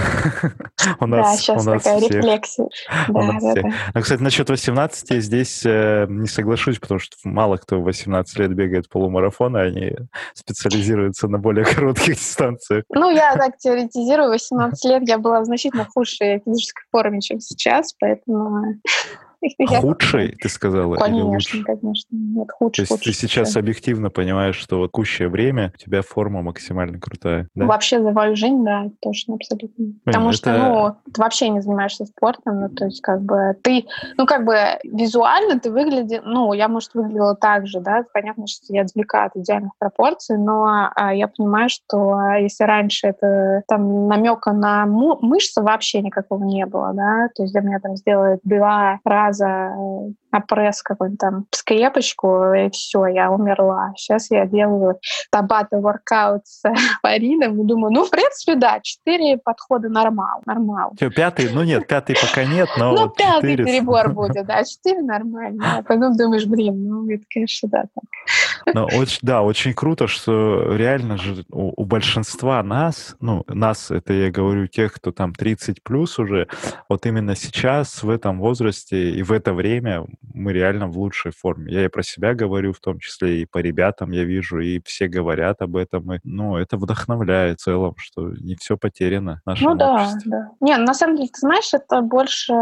у нас, да, сейчас у нас такая всех. рефлексия. Да, да, да. А, кстати, насчет 18 здесь э, не соглашусь, потому что мало кто в 18 лет бегает полумарафоны, они специализируются на более коротких дистанциях. Ну, я так теоретизирую, 18 лет я была в значительно худшей физической форме, чем сейчас, поэтому Худший, ты сказала? Конечно, конечно. Нет, худший. То есть ты сейчас объективно понимаешь, что вот кущее время у тебя форма максимально крутая. Вообще за свою жизнь, да, точно, абсолютно. Потому что, ну, ты вообще не занимаешься спортом, ну, то есть как бы ты, ну, как бы визуально ты выглядишь, ну, я, может, выглядела так же, да, понятно, что я далека от идеальных пропорций, но а, я понимаю, что если раньше это там намека на мышцы вообще никакого не было, да, то есть для меня там сделают два раза э, на пресс какой-нибудь там скрепочку, и все, я умерла. Сейчас я делаю табата воркаут с Фаридом и думаю, ну, в принципе, да, четыре подхода нормал, нормал. Что, пятый? Ну нет, пятый пока нет, но Ну, вот пятый 4... перебор будет, да, четыре нормально. А потом думаешь, блин, ну, это, конечно, да, так. Но очень, да, очень круто, что реально же у, у большинства нас, ну, нас, это я говорю, тех, кто там 30 плюс уже, вот именно сейчас, в этом возрасте и в это время мы реально в лучшей форме. Я и про себя говорю, в том числе и по ребятам я вижу, и все говорят об этом. И, ну, это вдохновляет в целом, что не все потеряно в нашем Ну да, обществе. да. Не, на самом деле, ты знаешь, это больше...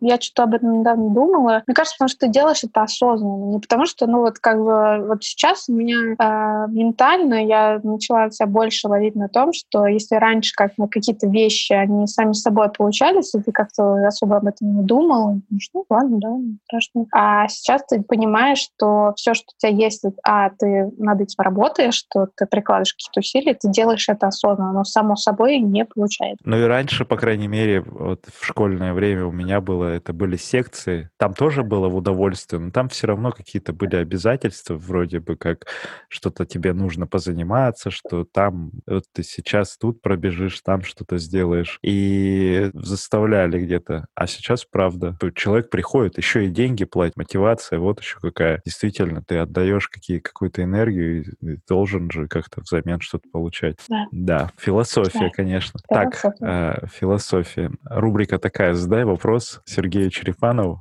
Я что-то об этом недавно думала. Мне кажется, потому что ты делаешь это осознанно. Не потому что, ну вот как бы вот сейчас у меня э, ментально я начала себя больше ловить на том, что если раньше как на какие-то вещи, они сами собой получались, и ты как-то особо об этом не думал, ну что, ладно, да, страшно конечно. А сейчас ты понимаешь, что все, что у тебя есть, а ты над этим работаешь, что ты прикладываешь какие-то усилия, ты делаешь это осознанно, но само собой не получается. Ну и раньше, по крайней мере, вот в школьное время у меня было, это были секции, там тоже было в удовольствие, но там все равно какие-то были обязательства, вроде бы как что-то тебе нужно позаниматься, что там вот ты сейчас тут пробежишь, там что-то сделаешь. И заставляли где-то. А сейчас, правда, человек приходит, еще и деньги деньги платить, мотивация, вот еще какая. Действительно, ты отдаешь какие, какую-то энергию и должен же как-то взамен что-то получать. Да. Да, философия, да. конечно. Философия. Так, э, философия. Рубрика такая, задай вопрос Сергею Черепанову,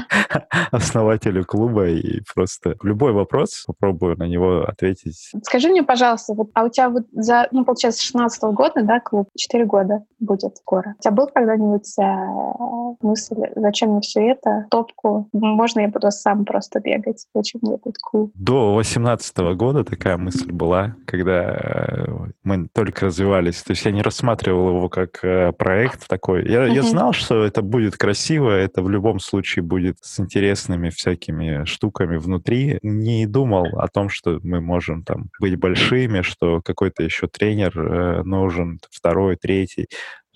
основателю клуба, и просто любой вопрос попробую на него ответить. Скажи мне, пожалуйста, вот, а у тебя вот за, ну, получается, 16 -го года, да, клуб, 4 года будет скоро. У тебя был когда-нибудь э, мысль, зачем мне все это, топку можно я буду сам просто бегать, зачем мне этот клуб? До 18 года такая мысль была, когда э, мы только развивались. То есть я не рассматривал его как э, проект такой. Я, я знал, что это будет красиво, это в любом случае будет с интересными всякими штуками внутри. Не думал о том, что мы можем там быть большими, что какой-то еще тренер э, нужен, второй, третий.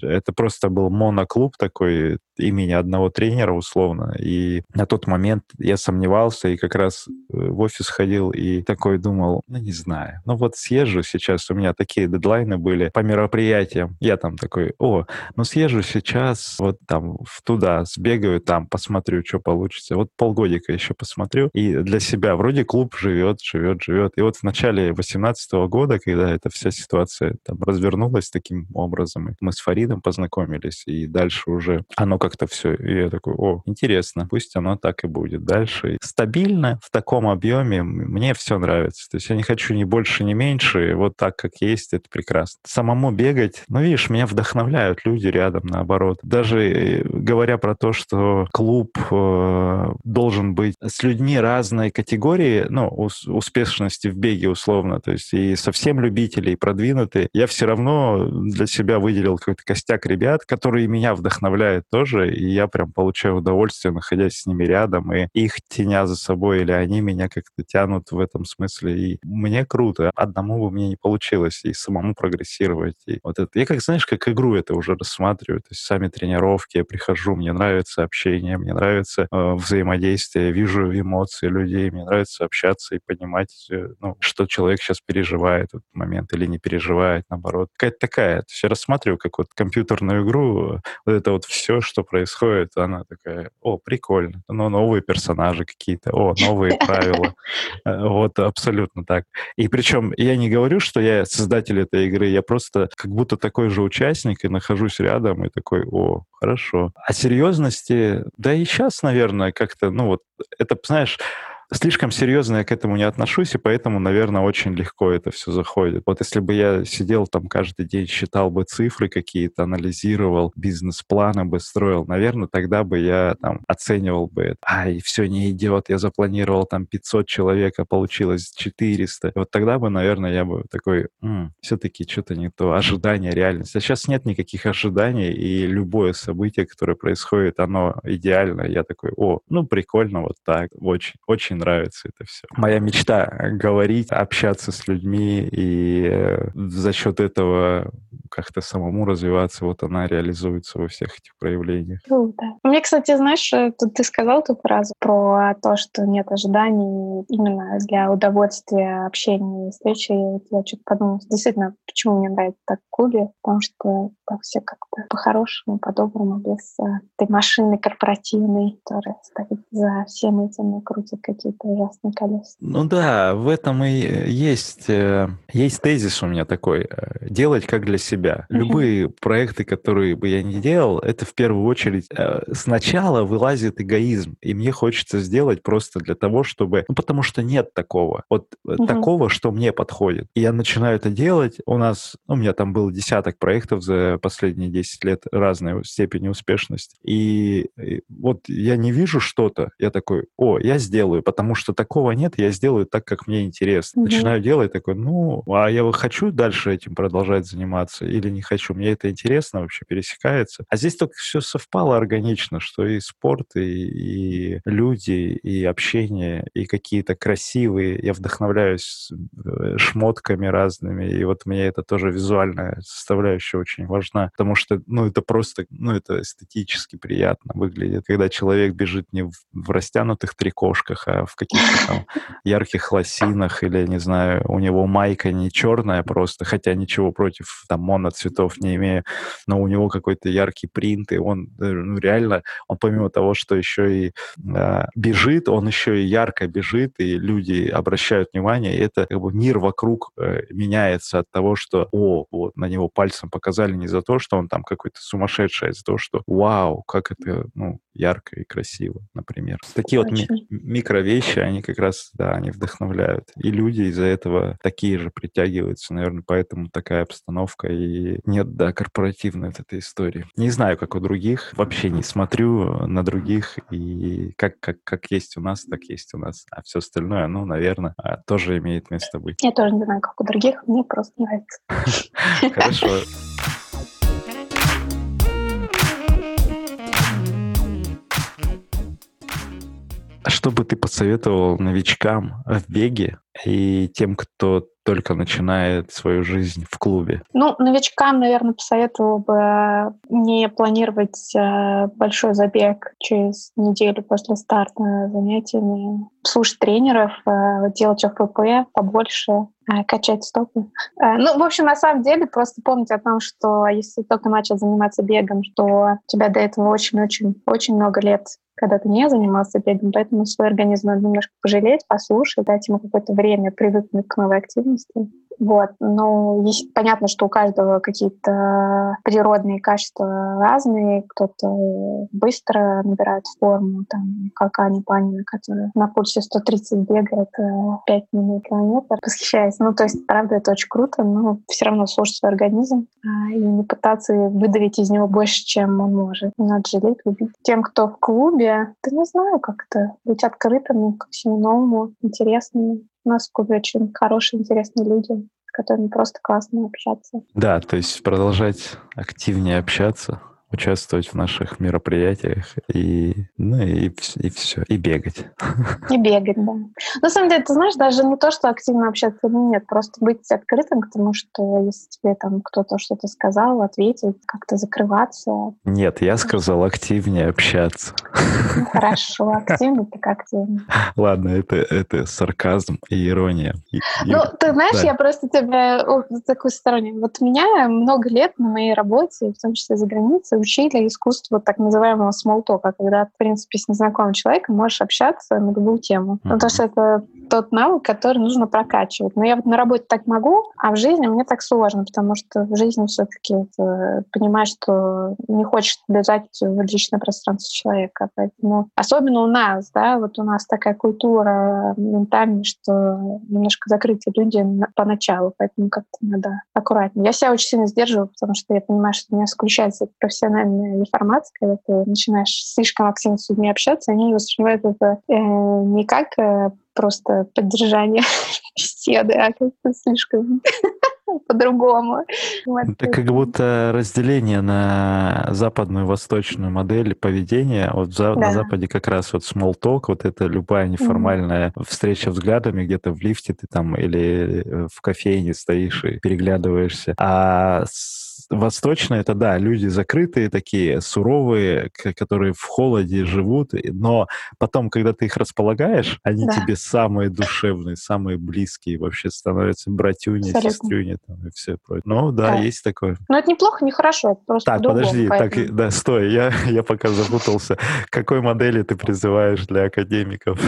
Это просто был моноклуб такой имени одного тренера условно. И на тот момент я сомневался и как раз э, в офис ходил и такой думал, ну не знаю, ну вот съезжу сейчас, у меня такие дедлайны были по мероприятиям. Я там такой, о, ну съезжу сейчас вот там туда, сбегаю там, посмотрю, что получится. Вот полгодика еще посмотрю. И для себя вроде клуб живет, живет, живет. И вот в начале 18 года, когда эта вся ситуация там развернулась таким образом, мы с Фаридом познакомились, и дальше уже оно как-то все. И я такой, о, интересно, пусть оно так и будет дальше. И стабильно в таком объеме мне все нравится. То есть я не хочу ни больше, ни меньше. Вот так, как есть, это прекрасно. Самому бегать, ну, видишь, меня вдохновляют люди рядом, наоборот. Даже э, говоря про то, что клуб э, должен быть с людьми разной категории, ну, ус- успешности в беге условно, то есть и совсем любители, и продвинутые, я все равно для себя выделил какой-то костяк ребят, которые меня вдохновляют тоже, тоже, и я прям получаю удовольствие, находясь с ними рядом, и их теня за собой, или они меня как-то тянут в этом смысле. И мне круто. Одному бы мне не получилось и самому прогрессировать. И вот это. Я как, знаешь, как игру это уже рассматриваю. То есть сами тренировки, я прихожу, мне нравится общение, мне нравится э, взаимодействие, вижу эмоции людей, мне нравится общаться и понимать, э, ну, что человек сейчас переживает в этот момент или не переживает, наоборот. Какая-то такая. То есть я рассматриваю как вот компьютерную игру, вот это вот все, что происходит, она такая, о, прикольно, но новые персонажи какие-то, о, новые правила. Э, вот абсолютно так. И причем я не говорю, что я создатель этой игры, я просто как будто такой же участник и нахожусь рядом и такой, о, хорошо. А серьезности, да и сейчас, наверное, как-то, ну вот, это, знаешь, слишком серьезно я к этому не отношусь, и поэтому, наверное, очень легко это все заходит. Вот если бы я сидел там каждый день, считал бы цифры какие-то, анализировал, бизнес-планы бы строил, наверное, тогда бы я там оценивал бы это. Ай, все не идет, я запланировал там 500 человек, а получилось 400. И вот тогда бы, наверное, я бы такой, все-таки что-то не то, ожидание, реальность. А сейчас нет никаких ожиданий, и любое событие, которое происходит, оно идеально. Я такой, о, ну прикольно вот так, очень, очень нравится это все. Моя мечта — говорить, общаться с людьми, и э, за счет этого как-то самому развиваться, вот она реализуется во всех этих проявлениях. Круто. Мне, кстати, знаешь, э, тут ты сказал эту фразу про то, что нет ожиданий именно для удовольствия общения и встречи. Я что-то подумала, действительно, почему мне нравится так в клубе, потому что так все как-то по-хорошему, по-доброму, без а, этой машины корпоративной, которая стоит за всем этим и крутит какие-то ужасные колеса. Ну да, в этом и есть, э, есть тезис у меня такой. Делать как для себя. Любые проекты, которые бы я не делал, это в первую очередь э, сначала вылазит эгоизм, и мне хочется сделать просто для того, чтобы... Ну, потому что нет такого. Вот uh-huh. такого, что мне подходит. И я начинаю это делать. У нас... Ну, у меня там было десяток проектов за последние 10 лет разной степени успешности. И, и вот я не вижу что-то, я такой, о, я сделаю, потому что такого нет, я сделаю так, как мне интересно. Uh-huh. Начинаю делать такой, ну, а я хочу дальше этим продолжать заниматься или не хочу. Мне это интересно, вообще пересекается. А здесь только все совпало органично, что и спорт, и, и люди, и общение, и какие-то красивые. Я вдохновляюсь э, шмотками разными, и вот мне это тоже визуальная составляющая очень важна, потому что, ну, это просто, ну, это эстетически приятно выглядит, когда человек бежит не в, в растянутых трикошках, а в каких-то там ярких лосинах, или, не знаю, у него майка не черная просто, хотя ничего против там мон цветов не имею, но у него какой-то яркий принт, и он э, ну, реально, он помимо того, что еще и э, бежит, он еще и ярко бежит, и люди обращают внимание, и это как бы мир вокруг э, меняется от того, что, о, вот на него пальцем показали не за то, что он там какой-то сумасшедший, а за то, что, вау, как это, ну, ярко и красиво, например. Такие Очень. вот ми- микровещи, они как раз, да, они вдохновляют. И люди из-за этого такие же притягиваются, наверное, поэтому такая обстановка и нет, да, корпоративной вот этой истории. Не знаю, как у других, вообще не смотрю на других, и как, как, как есть у нас, так есть у нас. А все остальное, ну, наверное, а, тоже имеет место быть. Я тоже не знаю, как у других, мне просто нравится. Хорошо. Что бы ты посоветовал новичкам в беге и тем, кто только начинает свою жизнь в клубе? Ну, новичкам, наверное, посоветовал бы не планировать э, большой забег через неделю после старта занятиями, слушать тренеров, э, делать ОФП побольше, э, качать стопы. Ну, в общем, на самом деле, просто помнить о том, что если только начал заниматься бегом, что у тебя до этого очень-очень-очень много лет когда ты не занимался бегом, поэтому свой организм надо немножко пожалеть, послушать, дать ему какое-то время привыкнуть к новой активности. Вот. Но есть, понятно, что у каждого какие-то природные качества разные. Кто-то быстро набирает форму, там, как Аня Панина, которая на пульсе 130 бегает 5 минут километр. Восхищаюсь. Ну, то есть, правда, это очень круто, но все равно слушать свой организм а, и не пытаться выдавить из него больше, чем он может. Надо жалеть, любить. Тем, кто в клубе, да не знаю, как это, быть открытым ко всему новому, интересному. У нас в клубе очень хорошие, интересные люди, с которыми просто классно общаться. Да, то есть продолжать активнее общаться, участвовать в наших мероприятиях и, ну, и, и все, и бегать. И бегать, да. На самом деле, ты знаешь, даже не то, что активно общаться или нет, просто быть открытым к тому, что если тебе там кто-то что-то сказал, ответить, как-то закрываться. Нет, я сказал активнее общаться. Ну, хорошо, активно так активно. Ладно, это, это сарказм и ирония. И, ну, и... ты знаешь, да. я просто тебе с такой стороны. Вот меня много лет на моей работе, в том числе за границей, учили искусство так называемого смолтока, когда, в принципе, с незнакомым человеком можешь общаться на любую тему. Mm-hmm. Ну, то есть это тот навык, который нужно прокачивать. Но я вот на работе так могу, а в жизни мне так сложно, потому что в жизни все-таки понимаешь, что не хочешь влезать в личное пространство человека. Поэтому особенно у нас, да, вот у нас такая культура ментальная, что немножко закрытые люди поначалу, поэтому как-то надо аккуратнее. Я себя очень сильно сдерживаю, потому что я понимаю, что у меня включается профессиональная информация, когда ты начинаешь слишком активно с людьми общаться, они воспринимают это э, не как э, просто поддержание беседы, а как-то слишком по-другому. Это как будто разделение на западную и восточную модель поведения. Вот за, да. на Западе как раз вот small talk, вот это любая неформальная mm-hmm. встреча взглядами где-то в лифте ты там или э, в кофейне стоишь и переглядываешься. А восточные это да, люди закрытые такие, суровые, которые в холоде живут, но потом, когда ты их располагаешь, они да. тебе самые душевные, самые близкие, вообще становятся братюни, сестрюни там, и все прочее. Ну да, да, есть такое. Но это неплохо, не хорошо, это просто Так, подожди, поэтому... так, да, стой, я, я пока запутался. Какой модели ты призываешь для академиков?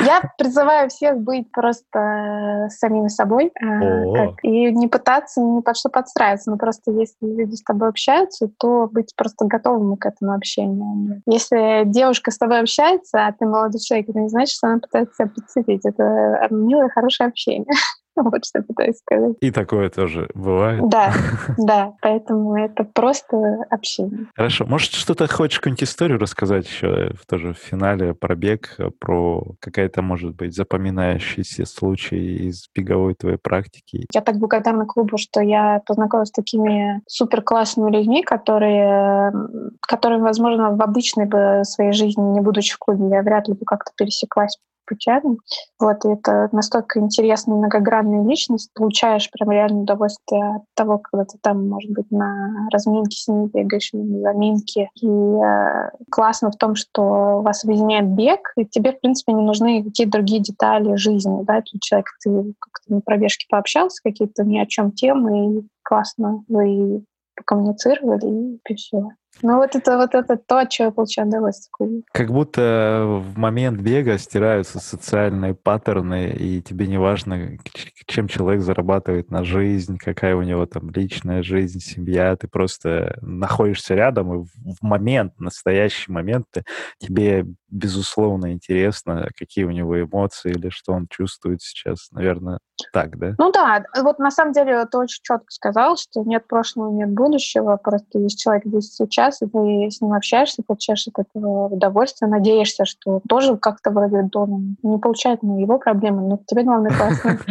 Я призываю всех быть просто самими собой э, как, и не пытаться ни под что подстраиваться, но просто если люди с тобой общаются, то быть просто готовым к этому общению. Если девушка с тобой общается, а ты молодой человек, это не значит, что она пытается тебя подцепить. Это милое, хорошее общение. Вот что пытаюсь сказать. И такое тоже бывает. Да, да. Поэтому это просто общение. Хорошо. Может, что-то хочешь какую-нибудь историю рассказать еще тоже в финале про бег, про какая-то, может быть, запоминающийся случай из беговой твоей практики? Я так благодарна клубу, что я познакомилась с такими супер классными людьми, которые, которые, возможно, в обычной бы своей жизни, не будучи в клубе, я вряд ли бы как-то пересеклась путями. Вот, и это настолько интересная многогранная личность, получаешь прям реально удовольствие от того, когда ты там, может быть, на разминке с ними бегаешь, на заминке. И э, классно в том, что вас объединяет бег, и тебе, в принципе, не нужны какие-то другие детали жизни. Да? Тут человек, ты как-то на пробежке пообщался, какие-то ни о чем темы, и классно вы покоммуницировали, и все. Ну вот это вот это то, от чего я получаю удовольствие. Как будто в момент бега стираются социальные паттерны, и тебе не важно, чем человек зарабатывает на жизнь, какая у него там личная жизнь, семья. Ты просто находишься рядом, и в момент, настоящий момент, ты, тебе безусловно интересно, какие у него эмоции или что он чувствует сейчас. Наверное, так, да? Ну да, вот на самом деле ты очень четко сказал, что нет прошлого, нет будущего, просто есть человек здесь сейчас, и ты с ним общаешься, получаешь от этого удовольствие, надеешься, что тоже как-то вроде дома не получает на его проблемы, но тебе главное классно.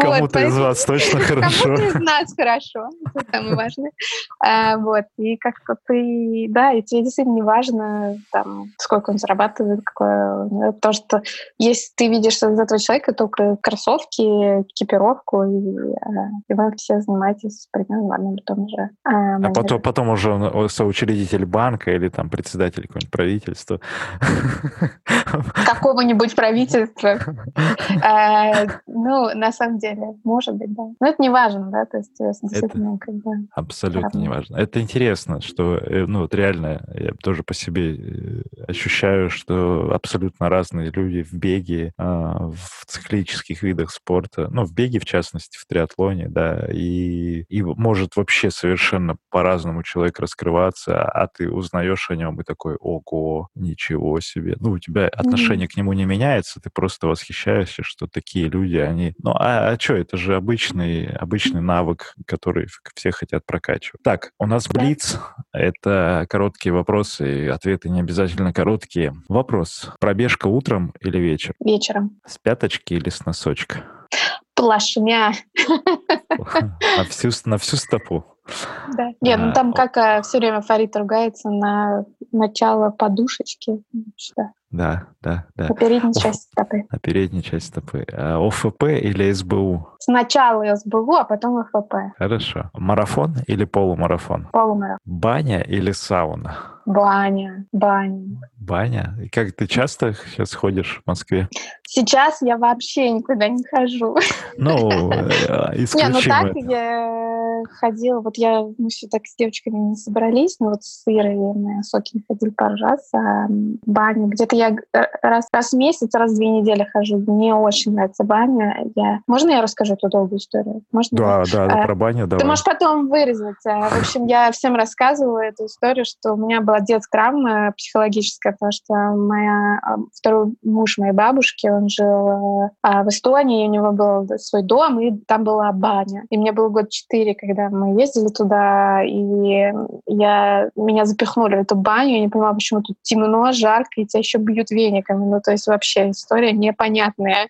Кому-то из вас точно хорошо. Кому-то из нас хорошо, это самое важное. А, вот, и как-то ты, да, и тебе действительно не важно, там, сколько он зарабатывает, какое... То, что если ты видишь из этого человека только кроссовки, экипировку, и, а, и вы все занимаетесь примерно в одном и том же. А, а потом, потом уже он соучредитель банка или там председатель какого-нибудь правительства. Какого-нибудь правительства. Ну, на самом деле, может быть, да. Но это не важно, да, то есть действительно как бы... Абсолютно не важно. Это интересно, что, э, ну, вот реально, я тоже по себе э, ощущаю, что абсолютно разные люди в беге, а, в циклических видах спорта, ну, в беге, в частности, в триатлоне, да, и, и может вообще совершенно по-разному человек раскрываться, а ты узнаешь о нем и такой, ого, ничего себе. Ну, у тебя отношение mm-hmm. к нему не меняется, ты просто восхищаешься, что такие люди, они... Ну, а, а что, это же обычный, обычный навык, который все хотят прокачивать. Так, у нас Блиц. Это короткие вопросы, ответы не обязательно короткие. Вопрос. Пробежка утром или вечером? Вечером. С пяточки или с носочка? Плашмя. На всю, на всю стопу. Да. Нет, ну там как э, все время Фарид ругается на начало подушечки. Да. Да, да, да. На передней части стопы. На передней части стопы. А ОФП или СБУ? Сначала СБУ, а потом ОФП. Хорошо. Марафон или полумарафон? Полумарафон. Баня или сауна? Баня, баня. Баня? И как ты часто сейчас ходишь в Москве? Сейчас я вообще никуда не хожу. Ну, исключимо. Э, не, ну так я ходила, вот я, мы все так с девочками не собрались, но вот с Ирой мы с Окин ходили пару раз а, в баню. Где-то я раз, раз в месяц, раз в две недели хожу. Мне очень нравится баня. Я... Можно я расскажу эту долгую историю? Можно? Да, да, да а, про баню давай. Ты можешь потом вырезать. А, в общем, я всем рассказывала эту историю, что у меня была детская травма психологическая, потому что моя, а, второй муж моей бабушки, он жил а, в Эстонии, у него был свой дом, и там была баня. И мне было год четыре, когда мы ездили туда, и я, меня запихнули в эту баню, я не понимала, почему тут темно, жарко, и тебя еще бьют вениками. Ну, то есть вообще история непонятная.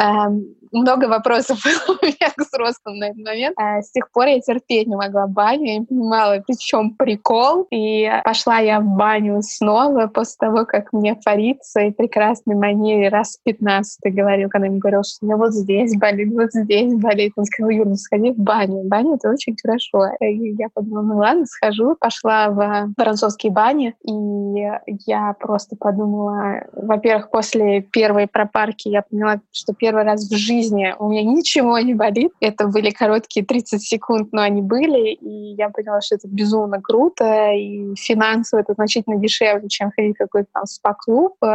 Эм, много вопросов было у меня к взрослым на этот момент. С тех пор я терпеть не могла баню, я не понимала, при чем прикол. И пошла я в баню снова после того, как мне фарица и прекрасной манере раз 15 говорил, когда ему говорил, что у меня вот здесь болит, вот здесь болит. Он сказал, Юр, ну сходи в баню. Баня — это очень хорошо. И я подумала, ну ладно, схожу. Пошла в французские бани, и я просто подумала, во-первых, после первой пропарки я поняла, что первый раз в жизни у меня ничего не болит. Это были короткие 30 секунд, но они были, и я поняла, что это безумно круто, и финансово это значительно дешевле, чем ходить в какой-то там спа-клуб. Э,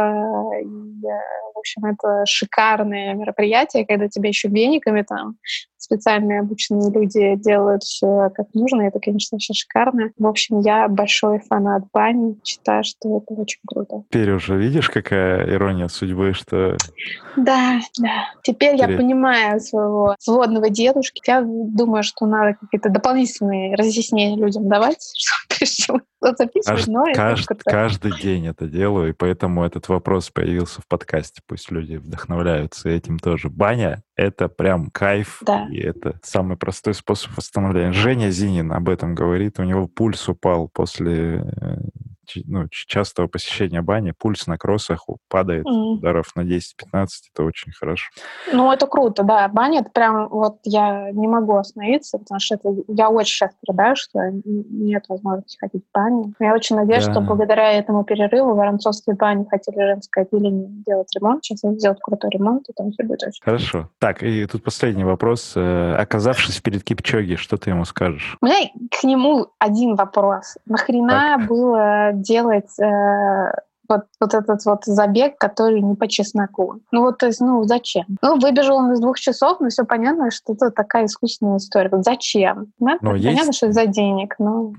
и, в общем, это шикарное мероприятие, когда тебя еще вениками там специальные обученные люди делают все как нужно. Это, конечно, все шикарно. В общем, я большой фанат бани. Считаю, что это очень круто. Теперь уже видишь, какая ирония судьбы, что... Да, да. Теперь Теперь... я понимаю своего сводного дедушки. Я думаю, что надо какие-то дополнительные разъяснения людям давать, чтобы записывать, но каждый, каждый день это делаю, и поэтому этот вопрос появился в подкасте. Пусть люди вдохновляются этим тоже. Баня — это прям кайф, да. и это самый простой способ восстановления. Женя Зинин об этом говорит, у него пульс упал после э, ну, частого посещения бани, пульс на кроссах падает mm. ударов на 10-15, это очень хорошо. Ну, это круто, да. Баня, это прям, вот я не могу остановиться, потому что это, я очень сейчас страдаю, что нет возможности ходить в баню. Я очень надеюсь, да. что благодаря этому перерыву воронцовские бани хотели женское отделение делать ремонт. Сейчас они сделают крутой ремонт, и там все будет очень Хорошо. Так, и тут последний вопрос. Э, оказавшись перед Кипчоги, что ты ему скажешь? У меня к нему один вопрос. Нахрена так. было делать э, вот, вот этот вот забег, который не по чесноку. Ну вот, то есть, ну зачем? Ну, выбежал он из двух часов, но все понятно, что это такая искусственная история. Вот зачем? Да? Но понятно, есть, что из-за денег, но...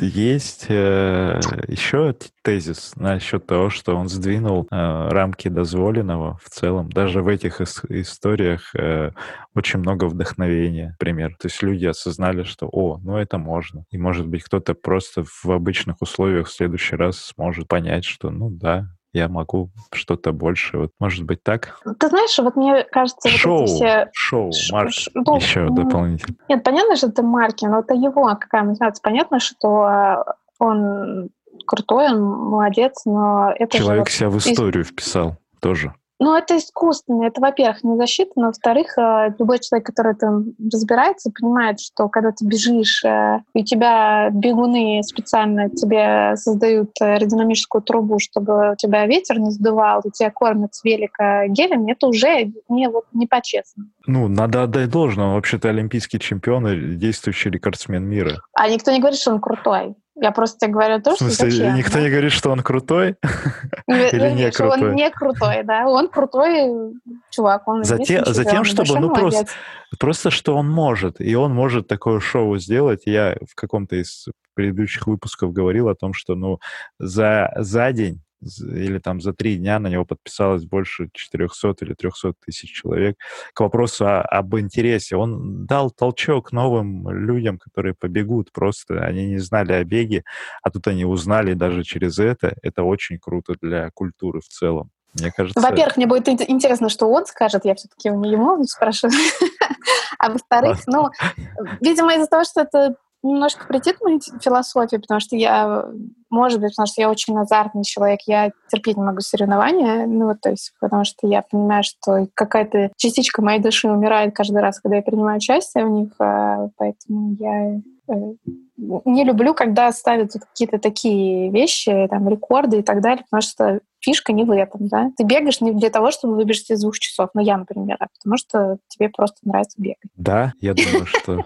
Есть э, еще тезис насчет того, что он сдвинул э, рамки дозволенного в целом. Даже в этих ис- историях э, очень много вдохновения, например. То есть люди осознали, что, о, ну это можно. И, может быть, кто-то просто в обычных условиях в следующий раз сможет понять, что, ну да, я могу что-то больше. Вот, может быть, так? Ты знаешь, вот мне кажется, шоу, вот эти все... Шоу, марки ну, еще дополнительно. Нет, понятно, что это марки, но это его какая мотивация. Понятно, что он крутой, он молодец, но это Человек же... себя в историю вписал тоже. Ну, это искусственно. Это, во-первых, не защита, но, во-вторых, э, любой человек, который там разбирается, понимает, что когда ты бежишь, э, и у тебя бегуны специально тебе создают аэродинамическую трубу, чтобы у тебя ветер не сдувал, и тебя кормят с велика гелями, это уже не, вот, не по-честному. Ну, надо отдать должное. Он вообще-то олимпийский чемпион и действующий рекордсмен мира. А никто не говорит, что он крутой. Я просто тебе говорю то, что В смысле, зачем, никто да? не говорит, что он крутой? Или не крутой? Он не крутой, да. Он крутой чувак. Он затем, затем чтобы, ну, просто, просто, что он может. И он может такое шоу сделать. Я в каком-то из предыдущих выпусков говорил о том, что, ну, за, за день или там за три дня на него подписалось больше 400 или 300 тысяч человек. К вопросу о, об интересе. Он дал толчок новым людям, которые побегут просто. Они не знали о беге, а тут они узнали даже через это. Это очень круто для культуры в целом. Мне кажется... Во-первых, мне будет интересно, что он скажет. Я все-таки у него спрашиваю. А во-вторых, ну, видимо, из-за того, что это немножко претит мою философию, потому что я, может быть, потому что я очень азартный человек, я терпеть не могу соревнования, ну вот, то есть, потому что я понимаю, что какая-то частичка моей души умирает каждый раз, когда я принимаю участие в них, а, поэтому я э, не люблю, когда ставят какие-то такие вещи, там, рекорды и так далее, потому что фишка не в этом, да. Ты бегаешь не для того, чтобы выбежать из двух часов, ну, я, например, а потому что тебе просто нравится бегать. Да, я думаю, что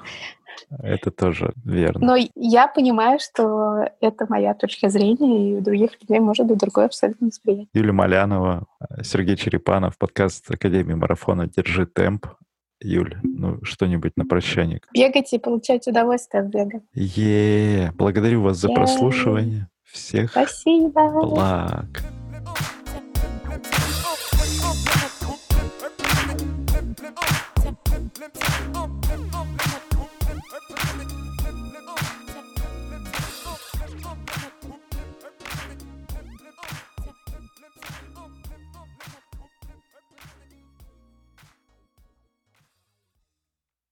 Это тоже верно. Но я понимаю, что это моя точка зрения, и у других людей может быть другое абсолютно восприятие. Юлия Малянова, Сергей Черепанов, подкаст Академии Марафона «Держи темп». Юль, ну что-нибудь на прощание. Бегайте и получайте удовольствие от бега. е Благодарю вас за прослушивание. Всех Спасибо. благ.